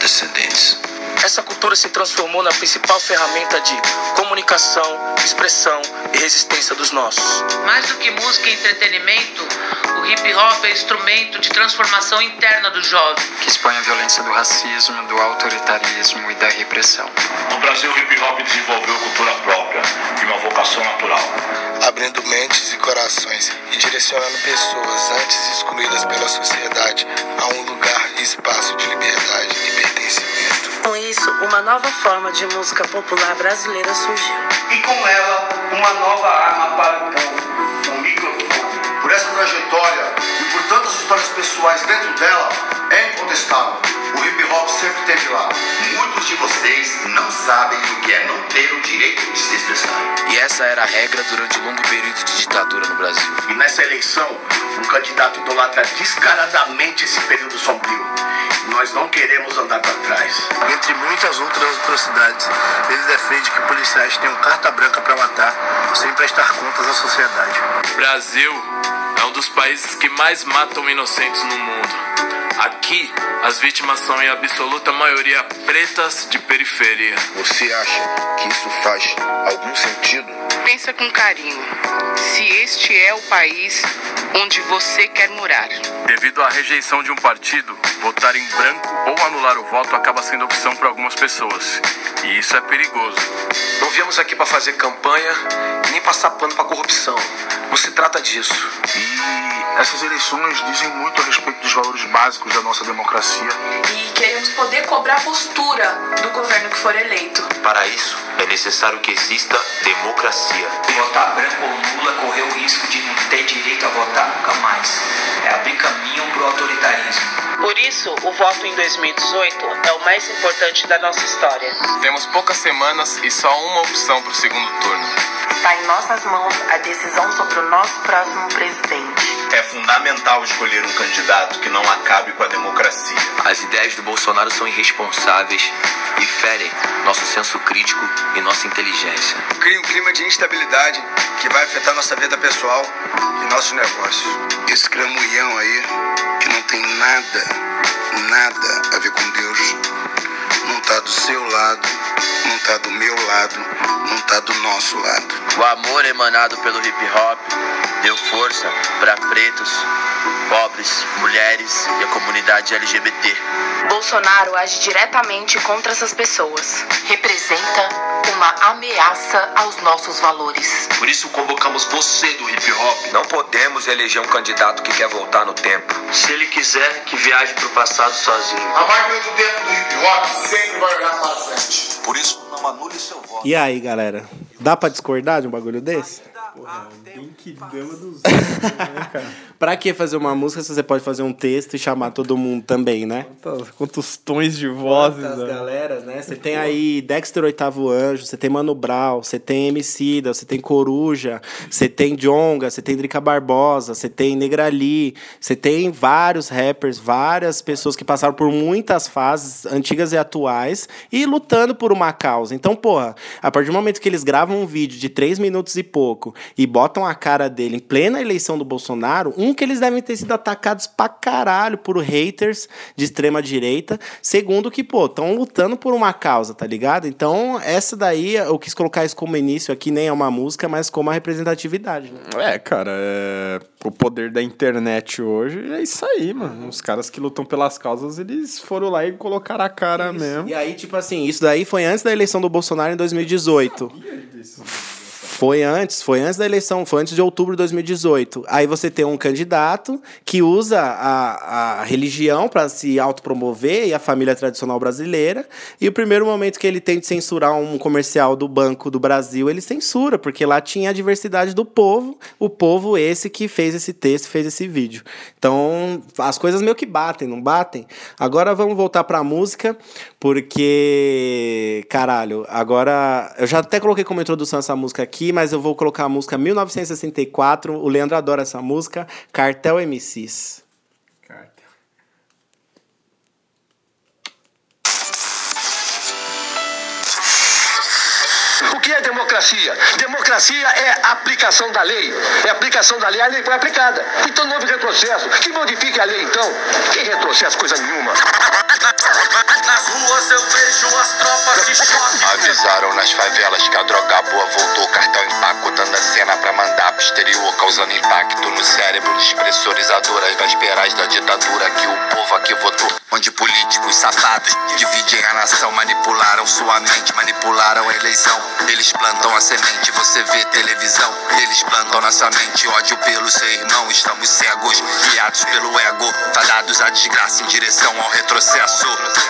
e afrodescendentes. Essa cultura se transformou na principal ferramenta de comunicação, expressão e resistência dos nossos. Mais do que música e entretenimento, o hip hop é instrumento de transformação interna do jovem. que expõe a violência do racismo, do autoritarismo e da repressão. No Brasil, o hip hop desenvolveu cultura própria e uma vocação natural. Abrindo mentes e corações e direcionando pessoas antes excluídas pela sociedade a um lugar e espaço de liberdade e pertencimento. Isso, uma nova forma de música popular brasileira surgiu. E com ela, uma nova arma para o povo, o microfone. Por essa trajetória e por tantas histórias pessoais dentro dela, é incontestável. O hip hop sempre esteve lá. Muitos de vocês não sabem o que é não ter o direito de se expressar. E essa era a regra durante um longo período de ditadura no Brasil. E nessa eleição, um candidato idolatra descaradamente esse período sombrio. Nós não queremos andar para trás. Entre muitas outras atrocidades, ele defende que policiais tenham carta branca para matar, sem prestar contas à sociedade. Brasil dos países que mais matam inocentes no mundo. Aqui, as vítimas são em absoluta maioria pretas de periferia. Você acha que isso faz algum sentido? Pensa com carinho. Se este é o país onde você quer morar. Devido à rejeição de um partido, votar em branco ou anular o voto acaba sendo opção para algumas pessoas. E isso é perigoso. Não viemos aqui para fazer campanha nem passar pano para corrupção. Não se trata disso. E essas eleições dizem muito a respeito dos valores básicos da nossa democracia. E queremos poder cobrar postura do governo que for eleito. Para isso, é necessário que exista democracia. Votar branco ou nula correr o risco de não ter direito a votar nunca mais. É abrir caminho para o autoritarismo. Por isso, o voto em 2018 é o mais importante da nossa história. Temos poucas semanas e só uma opção para o segundo turno. Está em nossas mãos a decisão sobre o nosso próximo presidente. É fundamental escolher um candidato que não acabe com a democracia. As ideias do Bolsonaro são irresponsáveis e ferem nosso senso crítico e nossa inteligência. Cria um clima de instabilidade que vai afetar nossa vida pessoal e nossos negócios. Esse cramunhão aí, que não tem nada, nada a ver com Deus, não tá do seu lado, não tá do meu lado, não tá do nosso lado. O amor emanado pelo hip hop deu força para pretos, pobres, mulheres e a comunidade LGBT. Bolsonaro age diretamente contra essas pessoas. Representa uma ameaça aos nossos valores. Por isso convocamos você do hip hop. Não podemos eleger um candidato que quer voltar no tempo. Se ele quiser, que viaje pro passado sozinho. A máquina do tempo do hip hop sempre vai olhar para frente. Por isso, não anule seu voto. E aí, galera? Dá pra discordar de um bagulho desse? Porra, bem que dama dos outros, né, cara? Pra que fazer uma música se você pode fazer um texto e chamar todo mundo também, né? Quantos, quantos tons de vozes, Quantas né? galeras, né? Você tem aí Dexter Oitavo Anjo, você tem Mano Brown, você tem Emicida, você tem Coruja, você tem Jonga, você tem Drica Barbosa, você tem Negrali, você tem vários rappers, várias pessoas que passaram por muitas fases, antigas e atuais, e lutando por uma causa. Então, porra, a partir do momento que eles gravam um vídeo de três minutos e pouco e botam a cara dele em plena eleição do Bolsonaro, um, que eles devem ter sido atacados pra caralho por haters de extrema direita. Segundo, que, pô, estão lutando por uma causa, tá ligado? Então, essa daí, eu quis colocar isso como início aqui, nem é uma música, mas como a representatividade. Né? É, cara, é... o poder da internet hoje é isso aí, mano. Os caras que lutam pelas causas, eles foram lá e colocaram a cara mesmo. E aí, tipo assim, isso daí foi antes da eleição do Bolsonaro em 2018. Foi antes, foi antes da eleição, foi antes de outubro de 2018. Aí você tem um candidato que usa a, a religião para se autopromover e a família tradicional brasileira. E o primeiro momento que ele de censurar um comercial do Banco do Brasil, ele censura, porque lá tinha a diversidade do povo, o povo esse que fez esse texto, fez esse vídeo. Então, as coisas meio que batem, não batem? Agora vamos voltar pra música, porque, caralho, agora. Eu já até coloquei como introdução essa música aqui, mas eu vou colocar a música 1964. O Leandro adora essa música, Cartel MCs. Democracia? Democracia é aplicação da lei. É aplicação da lei, a lei foi aplicada. Então não houve retrocesso. Que modifique a lei, então. Que retrocesso, coisa nenhuma. Nas ruas eu vejo as tropas de choque. Avisaram nas favelas que a droga boa voltou. Cartão empacotando a cena pra mandar pro exterior. causando impacto no cérebro, despressurizadoras vésperas da ditadura que o povo aqui votou. Onde políticos safados dividem a nação, manipularam sua mente, manipularam a eleição. Eles plantam a semente, você vê televisão. Eles plantam nossa mente ódio pelo seu irmão. Estamos cegos, guiados pelo ego, fadados à desgraça em direção ao retrocesso.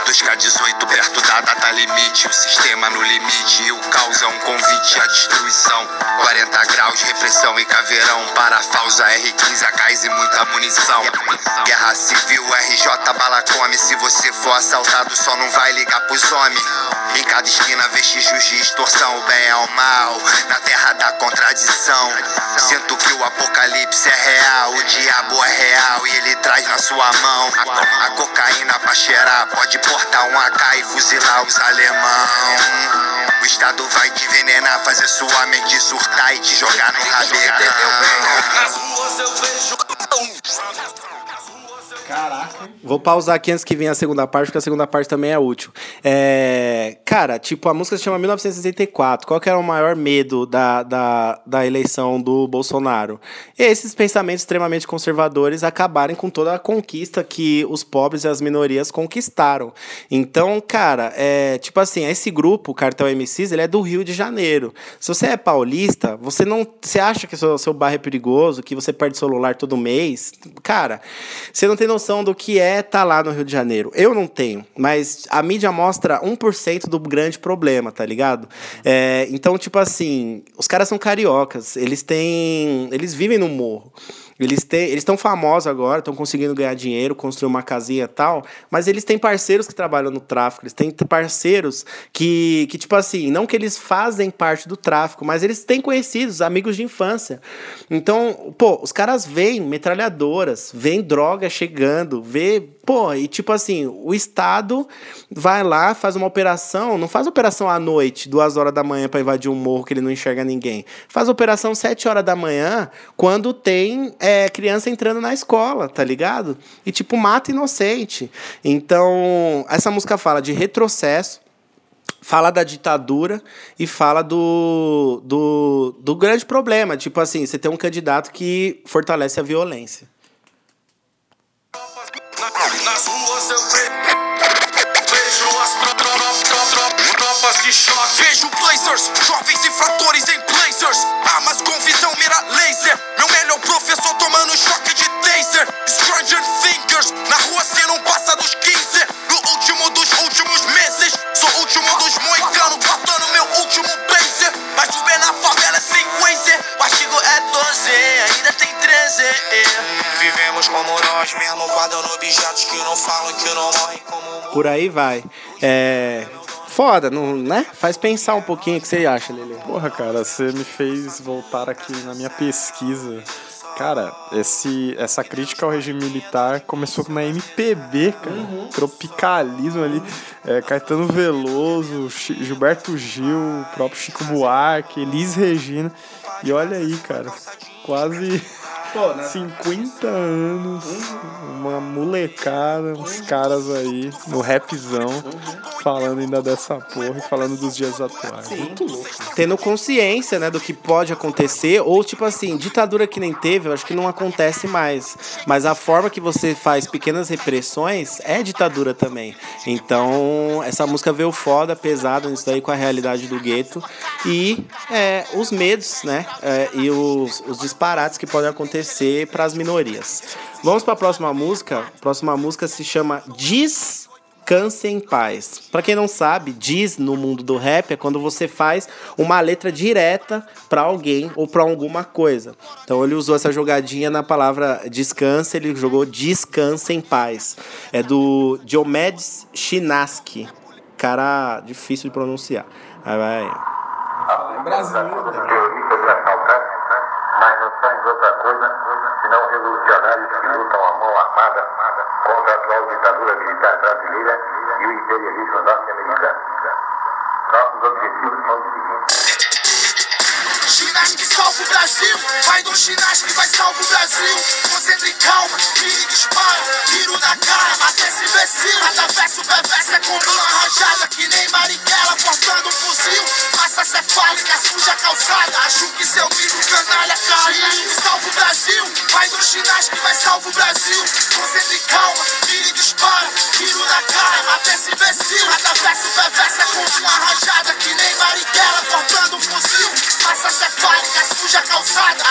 2K18 perto da data limite, o sistema no limite e o caos é um convite à destruição. 40 graus, repressão e caveirão, parafausa R15, AKs e muita munição. Guerra civil, RJ Balacome, se você for assaltado só não vai ligar pros homens. Em cada esquina vestígios de extorsão, o bem é o mal, na terra da contradição. Sinto que o apocalipse é real, o diabo é real e ele traz na sua mão a, a cocaína pra cheirar. Pode portar um AK e fuzilar os alemão. O Estado vai te envenenar, fazer sua mente surtar e te jogar no rabecão. Nas ruas eu vejo. Caraca. Vou pausar aqui antes que venha a segunda parte, porque a segunda parte também é útil. É, cara, tipo, a música se chama 1964. Qual que era o maior medo da, da, da eleição do Bolsonaro? Esses pensamentos extremamente conservadores acabarem com toda a conquista que os pobres e as minorias conquistaram. Então, cara, é tipo assim, esse grupo, Cartel MCs, ele é do Rio de Janeiro. Se você é paulista, você não. Você acha que seu, seu bairro é perigoso, que você perde celular todo mês? Cara, você não tem noção do que é estar lá no Rio de Janeiro. Eu não tenho, mas a mídia mostra 1% do grande problema, tá ligado? É, então, tipo assim, os caras são cariocas, eles têm. Eles vivem no morro. Eles têm, eles estão famosos agora, estão conseguindo ganhar dinheiro, construir uma casinha e tal, mas eles têm parceiros que trabalham no tráfico, eles têm parceiros que, que tipo assim, não que eles fazem parte do tráfico, mas eles têm conhecidos, amigos de infância. Então, pô, os caras veem metralhadoras, veem droga chegando, vê, pô, e tipo assim, o Estado vai lá, faz uma operação, não faz operação à noite, duas horas da manhã para invadir um morro que ele não enxerga ninguém. Faz operação sete horas da manhã, quando tem é, criança entrando na escola, tá ligado? E tipo, mata inocente. Então, essa música fala de retrocesso, fala da ditadura e fala do, do, do grande problema. Tipo assim, você tem um candidato que fortalece a violência. Nas ruas eu ve- vejo as tro- tro- tro- tro- tropas de choque. Vejo blazers, jovens infratores em blazers. Armas com visão mira laser. Meu melhor professor tomando choque de taser Stranger thinkers, na rua cê objetos que não falam, que não morrem como Por aí vai. É. Foda, não, né? Faz pensar um pouquinho o que você acha, Lele. Porra, cara, você me fez voltar aqui na minha pesquisa. Cara, esse, essa crítica ao regime militar começou na MPB, cara. Tropicalismo ali. É, Caetano Veloso, Chi- Gilberto Gil, o próprio Chico Buarque, Elis Regina. E olha aí, cara, quase 50 anos, uma molecada, uns caras aí no rapzão, falando ainda dessa porra e falando dos dias atuais. Muito louco. Tendo consciência, né, do que pode acontecer, ou tipo assim, ditadura que nem teve, eu acho que não acontece mais. Mas a forma que você faz pequenas repressões é ditadura também. Então, essa música veio foda, pesada nisso daí com a realidade do gueto. E é, os medos, né? é, e os, os disparates que podem acontecer para as minorias. Vamos para a próxima música. A próxima música se chama Descanse em Paz. Para quem não sabe, diz no mundo do rap é quando você faz uma letra direta para alguém ou para alguma coisa. Então ele usou essa jogadinha na palavra descanse, ele jogou descanse em paz. É do Diomedes Chinaski. Cara difícil de pronunciar. Aí vai. mas não são outra coisa senão revolucionários que lutam a mão armada contra a atual ditadura militar brasileira e o imperialismo norte-americano. Nossos objetivos são os seguintes. Ginástica salva o Brasil, vai no ginástica vai salva o Brasil. Concentre calma, mire dispara, tiro na cara, mata esse imbecil. Atravessa o perverso é com mão arranjada, que nem Marighella portando um fuzil. Massa cefálica, suja calçada, acho que seu mito canalha cai. Ginástica salva o marginais que vai salvar o Brasil. Concentre calma, mira e dispara, tiro na cara, mata esse imbecil. Cada verso perverso é uma rajada,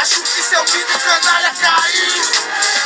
acho que seu vidro canalha caiu.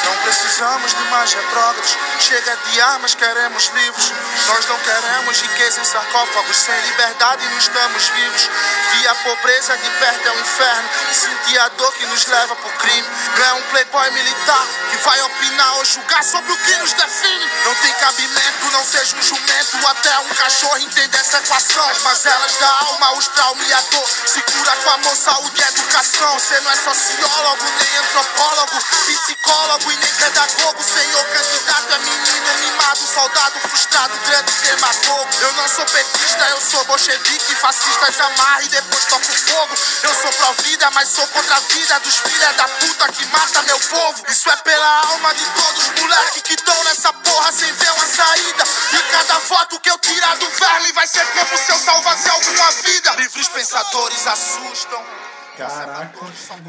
Não precisamos de mais retrógrados, chega de armas, queremos livros. Nós não queremos riqueza em sarcófagos, sem liberdade não estamos vivos. Vi a pobreza de perto é o inferno, senti a dor que nos leva pro crime. Não é um playboy militar que vai opinar ou julgar sobre o que nos define. Não tem cabimento, não seja um jumento, até um cachorro entender essa equação. As mazelas da alma, os traumas e a dor, se cura com amor, saúde e educação. Você não é sociólogo, nem antropólogo, psicólogo e nem pedagogo. Senhor candidato é menino mimado, soldado frustrado, grande demagogo. Eu não sou petista, eu sou bolchevique, fascista, amarra e depois toco fogo. Eu sou pró-vida, mas sou contra a vida dos filha da puta que mata meu povo. Isso é pela alma de todos os moleques que estão nessa porra sem ver uma saída. E cada voto que eu tirar do verme vai ser como se eu salvasse alguma vida. Livres pensadores assustam. Caraca.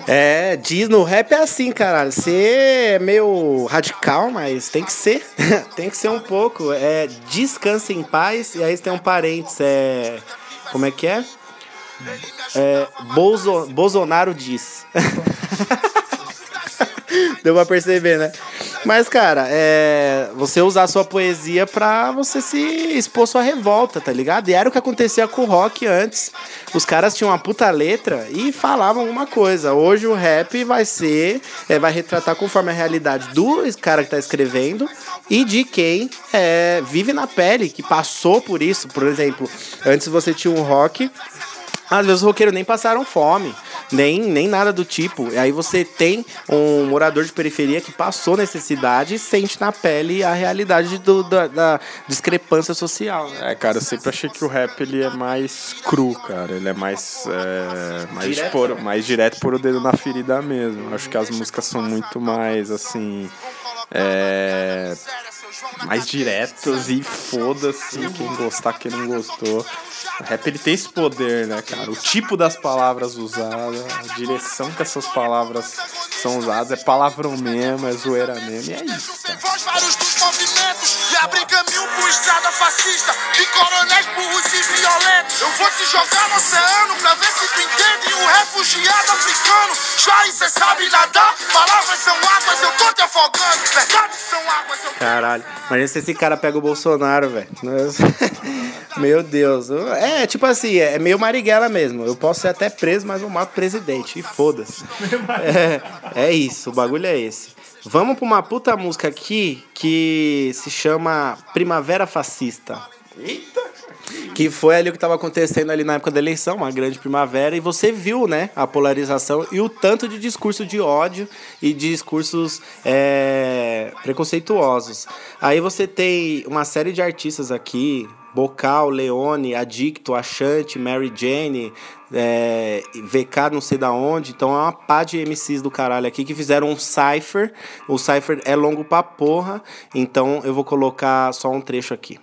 É, diz no rap é assim, caralho. Você é meio radical, mas tem que ser. tem que ser um pouco. É descanse em paz. E aí tem um parênteses. É. Como é que é? É. Bolso, Bolsonaro diz. Deu pra perceber, né? Mas, cara, é. Você usar sua poesia pra você se expor sua revolta, tá ligado? E era o que acontecia com o rock antes. Os caras tinham uma puta letra e falavam alguma coisa. Hoje o rap vai ser. É, vai retratar conforme a realidade do cara que tá escrevendo e de quem é, vive na pele, que passou por isso. Por exemplo, antes você tinha um rock. Às vezes os roqueiros nem passaram fome nem, nem nada do tipo. E aí você tem um morador de periferia que passou necessidade e sente na pele a realidade do, da, da discrepância social. Né? É, cara, eu sempre achei que o rap ele é mais cru, cara. Ele é mais, é, mais, direto, por, mais direto por o dedo na ferida mesmo. Acho que as músicas são muito mais assim. É, mais diretos e foda-se quem gostar, quem não gostou. O rap ele tem esse poder, né, cara? O tipo das palavras usadas, a direção que essas palavras são usadas, é palavrão mesmo, é zoeira mesmo, e é isso, cara. e abre caminho por estrada fascista de coronéis burros e violentos. Eu vou te jogar no oceano pra ver se tu entende um refugiado africano. Já cê sabe nadar, palavras são águas, eu tô te afogando. Verdades são águas, eu Caralho, imagina se esse cara pega o Bolsonaro, velho. Meu Deus. É, tipo assim, é meio Marighella mesmo. Eu posso ser até preso, mas eu mato o presidente. E foda-se. É, é isso, o bagulho é esse. Vamos pra uma puta música aqui que se chama Primavera Fascista. Eita! Que foi ali o que estava acontecendo ali na época da eleição, uma grande primavera, e você viu, né, a polarização e o tanto de discurso de ódio e de discursos é, preconceituosos. Aí você tem uma série de artistas aqui, Bocal, Leone, Adicto, Achante, Mary Jane, é, VK não sei da onde. Então é uma pá de MCs do caralho aqui que fizeram um cipher. O cipher é longo pra porra, então eu vou colocar só um trecho aqui.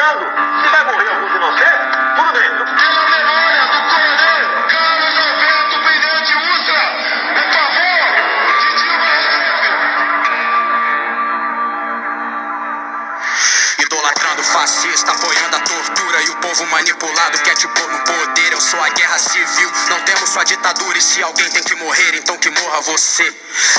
Matando. Se vai morrer alguns inocentes, tudo bem. Idolatrando fascista, apoiando a tortura e o povo manipulado quer te pôr no poder. Eu sou a guerra civil, não temos só ditadura. E se alguém tem que morrer, então que morra você.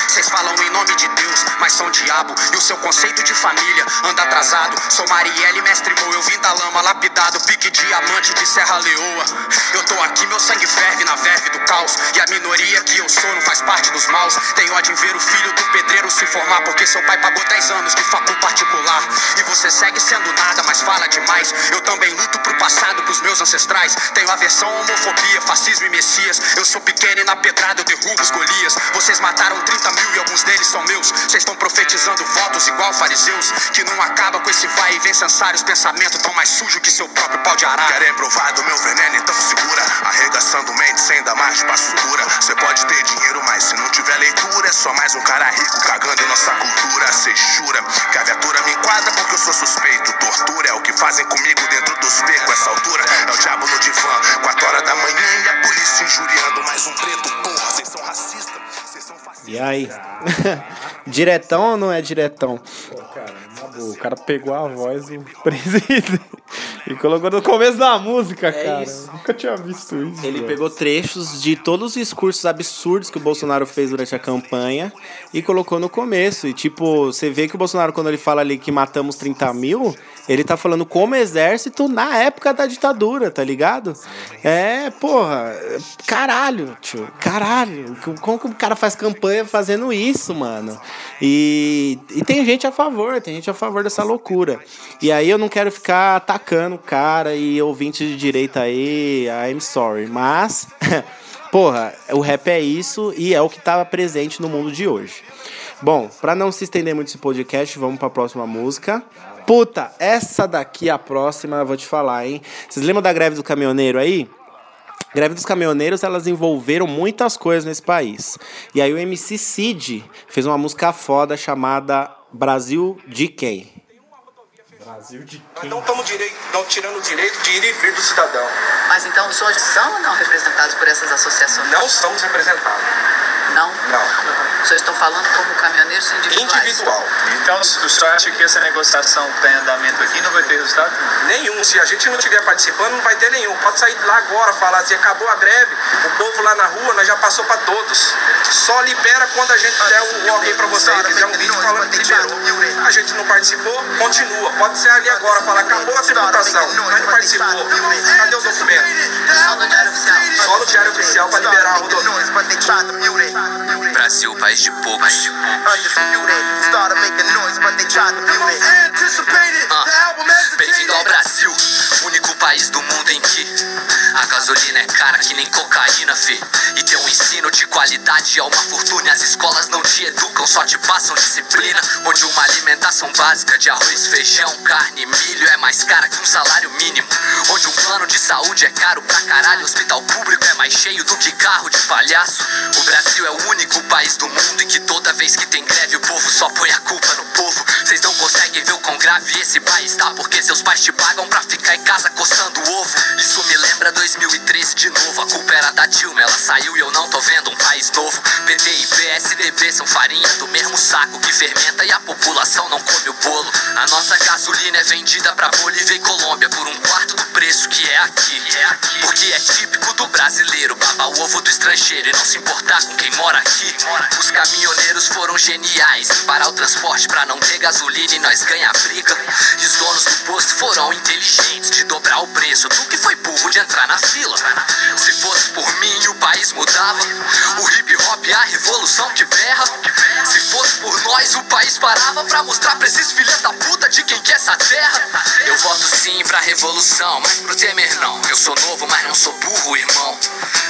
Vocês falam em nome de Deus, mas são diabo. E o seu conceito de família anda atrasado. Sou Marielle, mestre Mo, eu vim da lama, lapidado, pique diamante de Serra Leoa. Eu tô aqui, meu sangue ferve na verve do caos. E a minoria que eu sou não faz parte dos maus. Tem ódio em ver o filho do pedreiro se formar, porque seu pai pagou 10 anos de facu particular. E você segue sendo nada, mas fala demais. Eu também luto pro passado, pros meus ancestrais. Tenho aversão à homofobia, fascismo e messias. Eu sou pequeno e na pedrada eu derrubo os Golias. Vocês mataram 30 mil são meus. Vocês estão profetizando votos igual fariseus. Que não acaba com esse vai e vem censar os pensamentos tão mais sujo que seu próprio pau de arara. Querem provar do meu veneno, então segura. Arregaçando mente sem dar margem pra sutura. Você pode ter dinheiro, mas se não tiver leitura, é só mais um cara rico cagando em nossa cultura. Cê jura que a viatura me enquadra porque eu sou suspeito. Tortura é o que fazem comigo dentro dos becos. Essa altura é o diabo no divã. 4 horas da manhã e a polícia injuriando mais um preto. Porra, vocês são racistas. E aí? diretão ou não é diretão? Cara, na boa, o cara pegou a voz do presidente e colocou no começo da música, É cara. isso. Nunca tinha visto isso. Ele velho. pegou trechos de todos os discursos absurdos que o Bolsonaro fez durante a campanha e colocou no começo. E, tipo, você vê que o Bolsonaro, quando ele fala ali que matamos 30 mil, ele tá falando como exército na época da ditadura, tá ligado? É, porra, caralho, tio, caralho. Como que o cara faz campanha fazendo isso, mano? E, e tem gente a favor, tem gente a favor dessa loucura. E aí eu não quero ficar atacando o cara e ouvinte de direita aí, I'm sorry. Mas, porra, o rap é isso e é o que tá presente no mundo de hoje. Bom, pra não se estender muito esse podcast, vamos pra próxima música. Puta, essa daqui, a próxima, eu vou te falar, hein? Vocês lembram da greve do caminhoneiro aí? Greve dos caminhoneiros, elas envolveram muitas coisas nesse país. E aí o MC Cid fez uma música foda chamada Brasil de quem? Brasil de Nós não estamos direito, não tirando o direito de ir e vir do cidadão. Mas então os senhores são ou não representados por essas associações? Não somos representados. Não? Não. Senhores estão falando como caminhoneiros individuais? Individual. Então, o senhor acha que essa negociação que está em andamento aqui não vai ter resultado? Nenhum. Se a gente não estiver participando, não vai ter nenhum. Pode sair de lá agora, falar assim, acabou a greve, o povo lá na rua, nós já passou para todos. Só libera quando a gente der o ok para você e fizer um vídeo falando que liberou. A gente não participou, continua. Pode ser ali agora, falar, acabou a tributação, mas não participou. Cadê o documento? Só no Diário Oficial. Só no Diário Oficial para liberar a rodovia. Brasil, país de poucos. Ah, Bem-vindo ao Brasil, único país do mundo em que a gasolina é cara que nem cocaína, fi. E tem um ensino de qualidade é uma fortuna. As escolas não te educam, só te passam disciplina. Onde uma alimentação básica de arroz, feijão, carne milho é mais cara que um salário mínimo. Onde um plano de saúde é caro pra caralho. Hospital público é mais cheio do que carro de palhaço. O Brasil é o único país do mundo em que toda vez que tem greve o povo só põe a culpa no povo. Vocês não conseguem ver o quão grave esse país tá porque seus pais te pagam pra ficar em casa coçando o ovo. Isso me lembra 2013 de novo. A culpa era da Dilma, ela saiu e eu não tô vendo um país novo. PT e PSDB são farinha do mesmo saco que fermenta e a população não come o bolo. A nossa gasolina é vendida pra Bolívia e Colômbia por um quarto do preço que é aqui. Porque é típico do brasileiro babar o ovo do estrangeiro e não se importar com quem mora aqui. Os caminhoneiros foram geniais em parar o transporte pra não ter gasolina e nós ganha a briga. E os donos do posto foram inteligentes de dobrar o preço. Tu que foi burro de entrar na fila. Se fosse por mim, o país mudava. O hip hop é a revolução que berra. Se fosse por nós, o país parava pra mostrar pra esses filhos da puta de quem quer essa terra. Eu voto sim pra revolução, mas pro Temer não. Eu sou novo, mas não sou burro, irmão.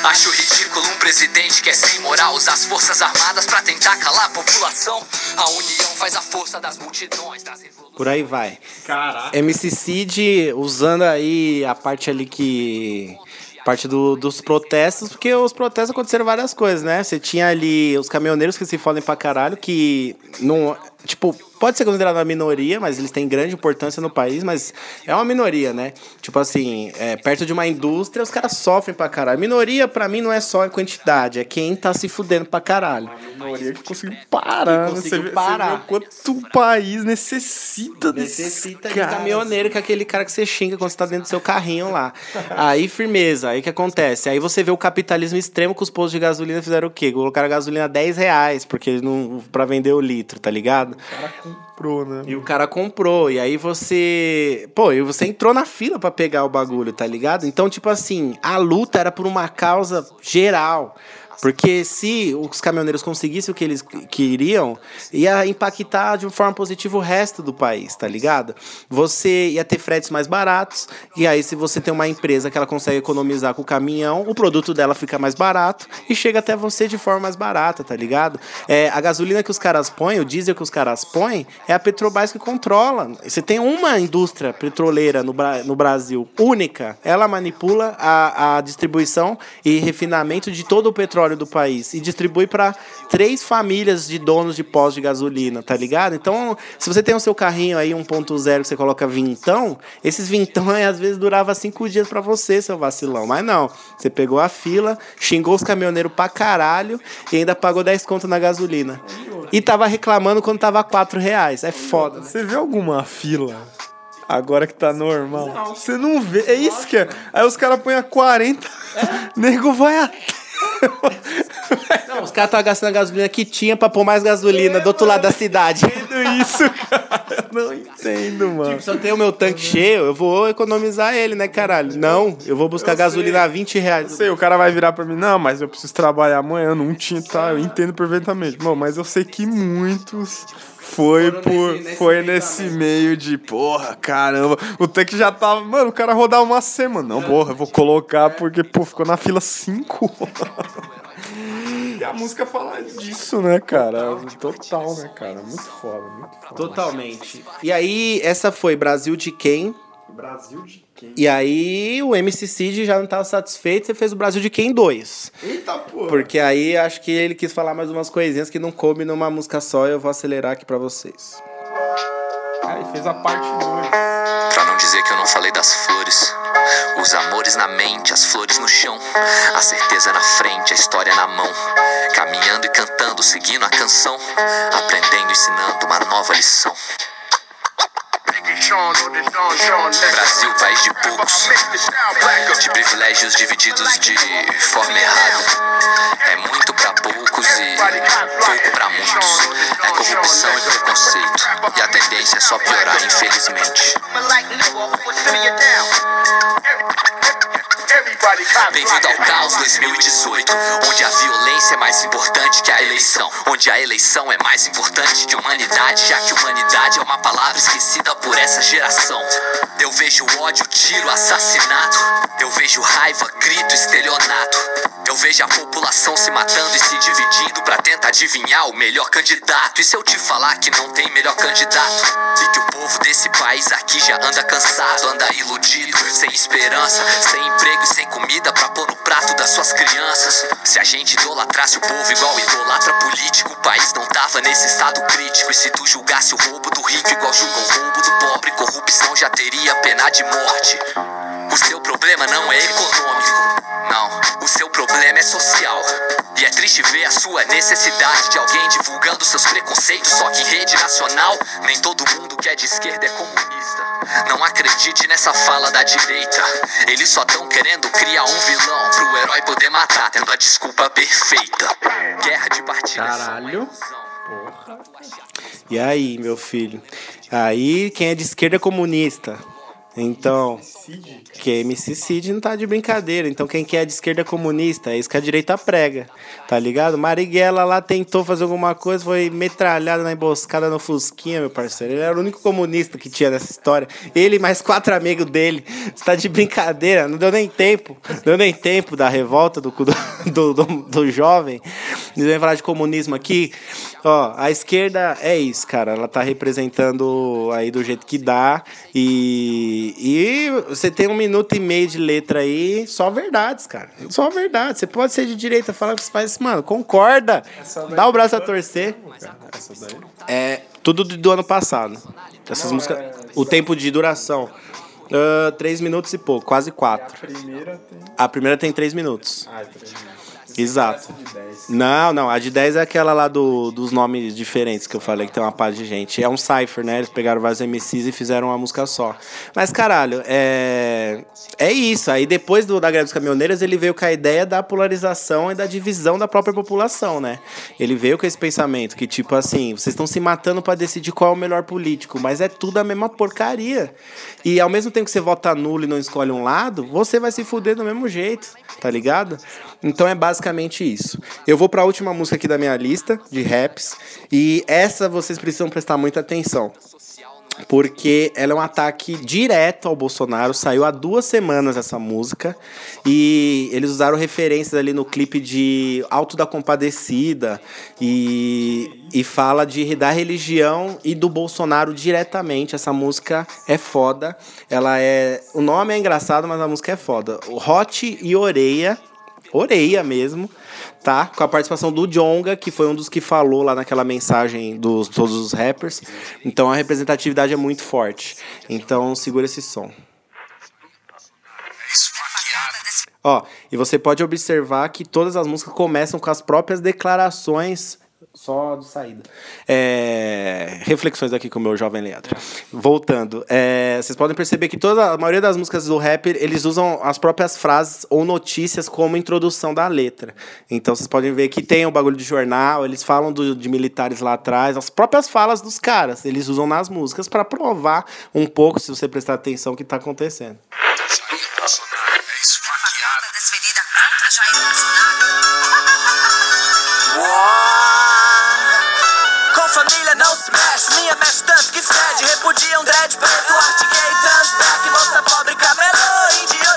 Acho ridículo um presidente que é sem moral usar as forças armadas pra tentar calar a população. A união faz a força das multidões, das revoluções. Por aí vai. Caraca. MC Cid usando aí a parte ali que. Parte do- dos protestos, porque os protestos aconteceram várias coisas, né? Você tinha ali os caminhoneiros que se fodem pra caralho, que não. Tipo, pode ser considerado uma minoria, mas eles têm grande importância no país, mas é uma minoria, né? Tipo assim, é, perto de uma indústria, os caras sofrem pra caralho. Minoria, pra mim, não é só a quantidade, é quem tá se fudendo pra caralho. minoria que conseguiu parar. Que né? conseguiu Você parar. Você quanto o país necessita desses Necessita de caminhoneiro, que é aquele cara que você xinga quando você tá dentro do seu carrinho lá. Aí, firmeza. Aí o que acontece? Aí você vê o capitalismo extremo que os postos de gasolina fizeram o quê? Colocaram a gasolina a 10 reais, porque não, pra vender o litro, tá ligado? Comprou, né? E o cara comprou. E aí você. Pô, e você entrou na fila pra pegar o bagulho, tá ligado? Então, tipo assim, a luta era por uma causa geral. Porque se os caminhoneiros conseguissem o que eles queriam, ia impactar de uma forma positiva o resto do país, tá ligado? Você ia ter fretes mais baratos, e aí se você tem uma empresa que ela consegue economizar com o caminhão, o produto dela fica mais barato e chega até você de forma mais barata, tá ligado? É, a gasolina que os caras põem, o diesel que os caras põem, é a Petrobras que controla. Você tem uma indústria petroleira no, no Brasil única, ela manipula a, a distribuição e refinamento de todo o petróleo do país e distribui para três famílias de donos de postos de gasolina, tá ligado? Então, se você tem o seu carrinho aí 1.0 que você coloca vintão, esses vintão aí às vezes durava cinco dias para você, seu vacilão. Mas não, você pegou a fila, xingou os caminhoneiros pra caralho e ainda pagou 10 conto na gasolina. E tava reclamando quando tava 4 reais. É foda. Você vê alguma fila agora que tá normal? Você não vê. É isso que é. Aí os caras põem a 40, nego vai até. Não, os caras estavam gastando a gasolina que tinha pra pôr mais gasolina do outro lado da cidade. Isso, cara. Eu não entendo, mano. Tipo, se eu tenho meu tanque cheio, eu vou economizar ele, né, caralho? Não, eu vou buscar Eu gasolina sei. a 20 reais. Eu sei, o cara vai virar pra mim, não, mas eu preciso trabalhar amanhã, não tinha, tá? Eu entendo perfeitamente. Bom, mas eu sei que muitos foi por foi nesse meio de, porra, caramba. O tanque já tava, mano, o cara rodar uma semana. Não, porra, eu vou colocar porque, pô, ficou na fila 5 E a música fala disso, né, cara? Total, né, cara? Muito foda, muito foda. Totalmente. E aí, essa foi Brasil de quem? Brasil de quem? E aí, o MC Cid já não tava satisfeito, você fez o Brasil de quem 2. Eita, porra. Porque aí, acho que ele quis falar mais umas coisinhas que não coube numa música só, e eu vou acelerar aqui pra vocês. Aí fez a parte 2. Pra não dizer que eu não falei das flores. Os amores na mente, as flores no chão. A certeza na frente, a história na mão. Caminhando e cantando, seguindo a canção. Aprendendo, ensinando uma nova lição. Brasil, país de poucos, de privilégios divididos de forma errada. É muito pra poucos e pouco pra muitos. É corrupção e preconceito. E a tendência é só piorar, infelizmente. Bem-vindo ao Caos 2018, onde a violência é mais importante que a eleição, onde a eleição é mais importante que humanidade, já que humanidade é uma palavra esquecida por essa geração. Eu vejo ódio, tiro, assassinato, eu vejo raiva, grito, estelionato. Eu vejo a população se matando e se dividindo pra tentar adivinhar o melhor candidato. E se eu te falar que não tem melhor candidato? E que o povo desse país aqui já anda cansado, anda iludido, sem esperança, sem emprego e sem comida pra pôr no prato das suas crianças. Se a gente idolatrasse o povo igual idolatra político, o país não tava nesse estado crítico. E se tu julgasse o roubo do rico igual julga o roubo do pobre, corrupção já teria pena de morte. O seu problema não é econômico, não. O seu problema é social. E é triste ver a sua necessidade de alguém divulgando seus preconceitos. Só que em rede nacional, nem todo mundo que é de esquerda é comunista. Não acredite nessa fala da direita. Eles só tão querendo criar um vilão pro herói poder matar, tendo a desculpa perfeita. Guerra de partidas. Caralho. E aí, meu filho? Aí, quem é de esquerda é comunista. Então, que MC Cid não tá de brincadeira. Então, quem que é de esquerda comunista, é isso que a direita prega, tá ligado? Marighella lá tentou fazer alguma coisa, foi metralhado na emboscada no Fusquinha, meu parceiro. Ele era o único comunista que tinha nessa história. Ele mais quatro amigos dele. Você tá de brincadeira, não deu nem tempo. Não deu nem tempo da revolta do, do, do, do jovem. Eles vêm falar de comunismo aqui. Ó, a esquerda é isso, cara. Ela tá representando aí do jeito que dá. E, e você tem um minuto e meio de letra aí, só verdades, cara. Só verdade. Você pode ser de direita, falar com os pais, mano, concorda. Dá o braço a torcer. Essa daí? É tudo do, ano passado. Essas músicas. O tempo de duração. ah, três minutos e pouco, quase quatro. Primeira tem. A primeira tem três minutos. Ah, três minutos. Exato. Não, não. A de 10 é aquela lá do, dos nomes diferentes que eu falei, que tem uma parte de gente. É um cipher, né? Eles pegaram vários MCs e fizeram uma música só. Mas, caralho, é. É isso. Aí depois do, da greve dos caminhoneiros, ele veio com a ideia da polarização e da divisão da própria população, né? Ele veio com esse pensamento que, tipo assim, vocês estão se matando pra decidir qual é o melhor político, mas é tudo a mesma porcaria. E ao mesmo tempo que você vota nulo e não escolhe um lado, você vai se fuder do mesmo jeito, tá ligado? Então é basicamente basicamente isso. Eu vou pra última música aqui da minha lista de raps. E essa vocês precisam prestar muita atenção. Porque ela é um ataque direto ao Bolsonaro. Saiu há duas semanas essa música. E eles usaram referências ali no clipe de Alto da Compadecida. E, e fala de, da religião e do Bolsonaro diretamente. Essa música é foda. Ela é. O nome é engraçado, mas a música é foda. Hot e Oreia. Oreia mesmo tá? Com a participação do Jonga, que foi um dos que falou lá naquela mensagem dos todos os rappers. Então a representatividade é muito forte. Então segura esse som. Ó, e você pode observar que todas as músicas começam com as próprias declarações só de saída. É, reflexões aqui com o meu jovem Leandro. Voltando, é, vocês podem perceber que toda a maioria das músicas do rap eles usam as próprias frases ou notícias como introdução da letra. Então vocês podem ver que tem o bagulho de jornal, eles falam do, de militares lá atrás, as próprias falas dos caras eles usam nas músicas para provar um pouco, se você prestar atenção, o que está acontecendo. Que fede. Repudia um dread preto, arte gay, transback, moça pobre, camelô,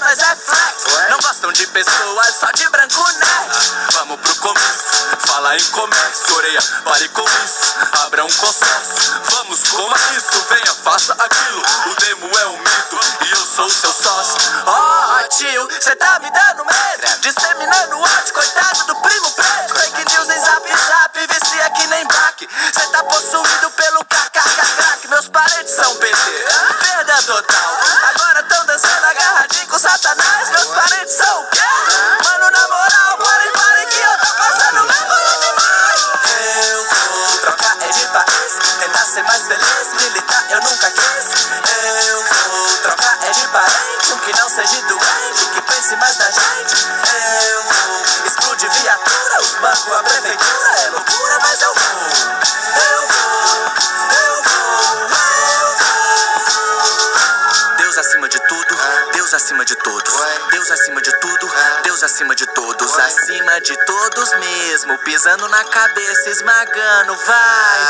nós é flex. Não gostam de pessoas só de branco nerd. Vamos pro começo, fala em comércio, orelha, pare com isso, abra um consórcio. Vamos, coma isso, venha, faça aquilo. O demo é um mito e eu sou seu sócio. Ó, tio, cê tá me dando medo, disseminando ódio, coitado do primo preto. Fake news em zap zap, vicia que nem baque. Cê tá possuído pelo kkkk, meus parentes são PT. Perda total, agora tão dançando agarradinho com satanás. Meus parentes são o quê? Mano, na moral, parem, parem que eu tô passando vergonha demais. Eu vou trocar é de país, tentar ser mais feliz, militar eu nunca quis. Eu vou trocar é de parente, um que não seja doente, que pense mais na gente. Eu vou explodir viatura, os bancos, a prefeitura, pisando na cabeça, esmagando, vai.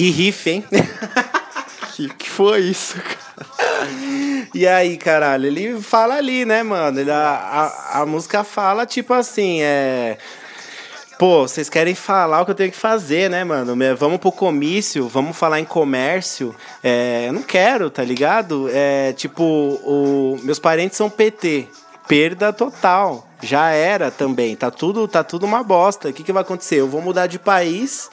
Que riff, hein? que, que foi isso, cara? E aí, caralho, ele fala ali, né, mano? Ele, a, a, a música fala, tipo assim, é. Pô, vocês querem falar o que eu tenho que fazer, né, mano? Vamos pro comício, vamos falar em comércio. É, eu não quero, tá ligado? É, tipo, o, meus parentes são PT. Perda total. Já era também. Tá tudo, tá tudo uma bosta. O que, que vai acontecer? Eu vou mudar de país.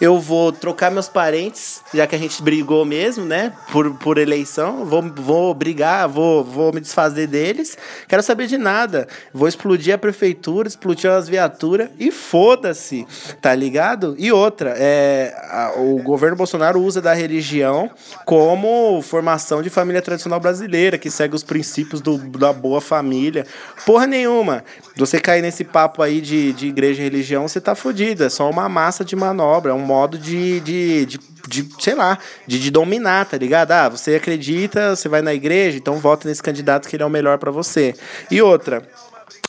Eu vou trocar meus parentes, já que a gente brigou mesmo, né? Por, por eleição. Vou, vou brigar, vou, vou me desfazer deles. Quero saber de nada. Vou explodir a prefeitura, explodir as viaturas e foda-se, tá ligado? E outra, é, a- o governo Bolsonaro usa da religião como formação de família tradicional brasileira, que segue os princípios do, da boa família. Porra nenhuma. Você cair nesse papo aí de, de igreja e religião, você tá fudido. É só uma massa de manobra, é um modo de, de, de, de, sei lá, de, de dominar, tá ligado? Ah, você acredita, você vai na igreja, então vota nesse candidato que ele é o melhor pra você. E outra,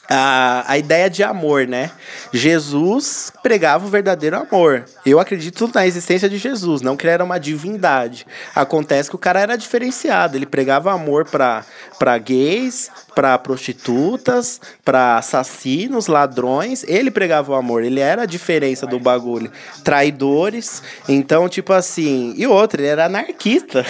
a, a ideia de amor, né? Jesus pregava o verdadeiro amor. Eu acredito na existência de Jesus, não que ele era uma divindade. Acontece que o cara era diferenciado, ele pregava amor pra gays, pra prostitutas, pra assassinos, ladrões. Ele pregava o amor, ele era a diferença do bagulho. Traidores. Então, tipo assim. E outra, ele era anarquista.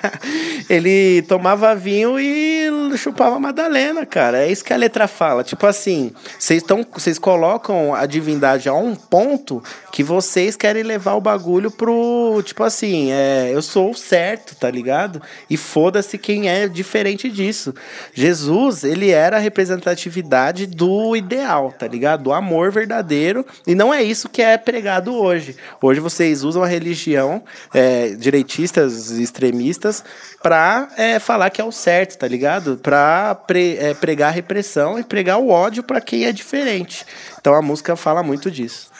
ele tomava vinho e chupava Madalena, cara. É isso que a letra fala. Tipo assim, vocês colocam a divindade a um ponto que vocês querem levar o bagulho pro, tipo assim, é, eu sou o certo, tá ligado? E foda-se quem é diferente disso. Jesus, ele era a representatividade do ideal, tá ligado? Do amor verdadeiro, e não é isso que é pregado hoje. Hoje vocês usam a religião, é, direitistas, extremistas, pra é, falar que é o certo, tá ligado? Pra pre, é, pregar a repressão e pregar o ódio pra quem é diferente. Então a música fala muito disso.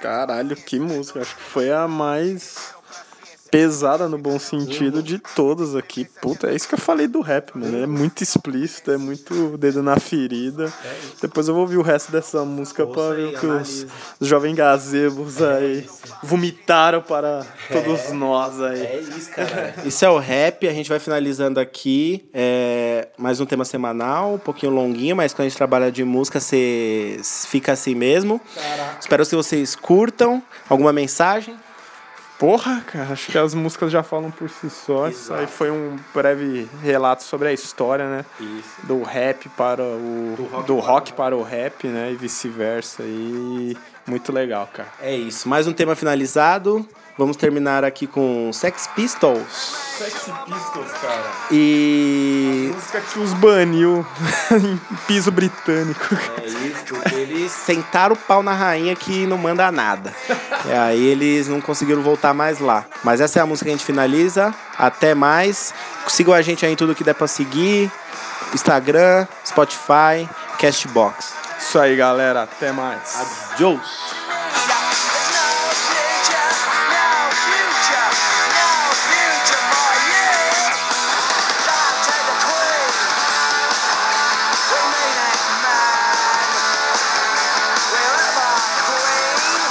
Caralho, que música. Acho que foi a mais pesada no bom sentido de todas aqui. Puta, é isso que eu falei do rap, mano. É muito explícito, é muito dedo na ferida. Depois eu vou ouvir o resto dessa música pra ver o que os, os jovens gazebos aí vomitaram para todos nós aí. É isso, cara. Isso é o rap, a gente vai finalizando aqui. É, mais um tema semanal, um pouquinho longuinho, mas quando a gente trabalha de música, você fica assim mesmo. Espero que vocês curtam. Alguma mensagem? Porra, cara, acho que as músicas já falam por si só. Isso aí foi um breve relato sobre a história, né? Isso. Do rap para o. Do rock, para o rap, né? E vice-versa. E muito legal, cara. É isso. Mais um tema finalizado. Vamos terminar aqui com Sex Pistols. Sex Pistols, cara. E. Música que os baniu em piso britânico. É isso, eles sentaram o pau na rainha que não manda nada. E aí eles não conseguiram voltar mais lá. Mas essa é a música que a gente finaliza. Até mais. Sigam a gente aí em tudo que der pra seguir. Instagram, Spotify, Castbox. Isso aí, galera. Até mais. Adiós.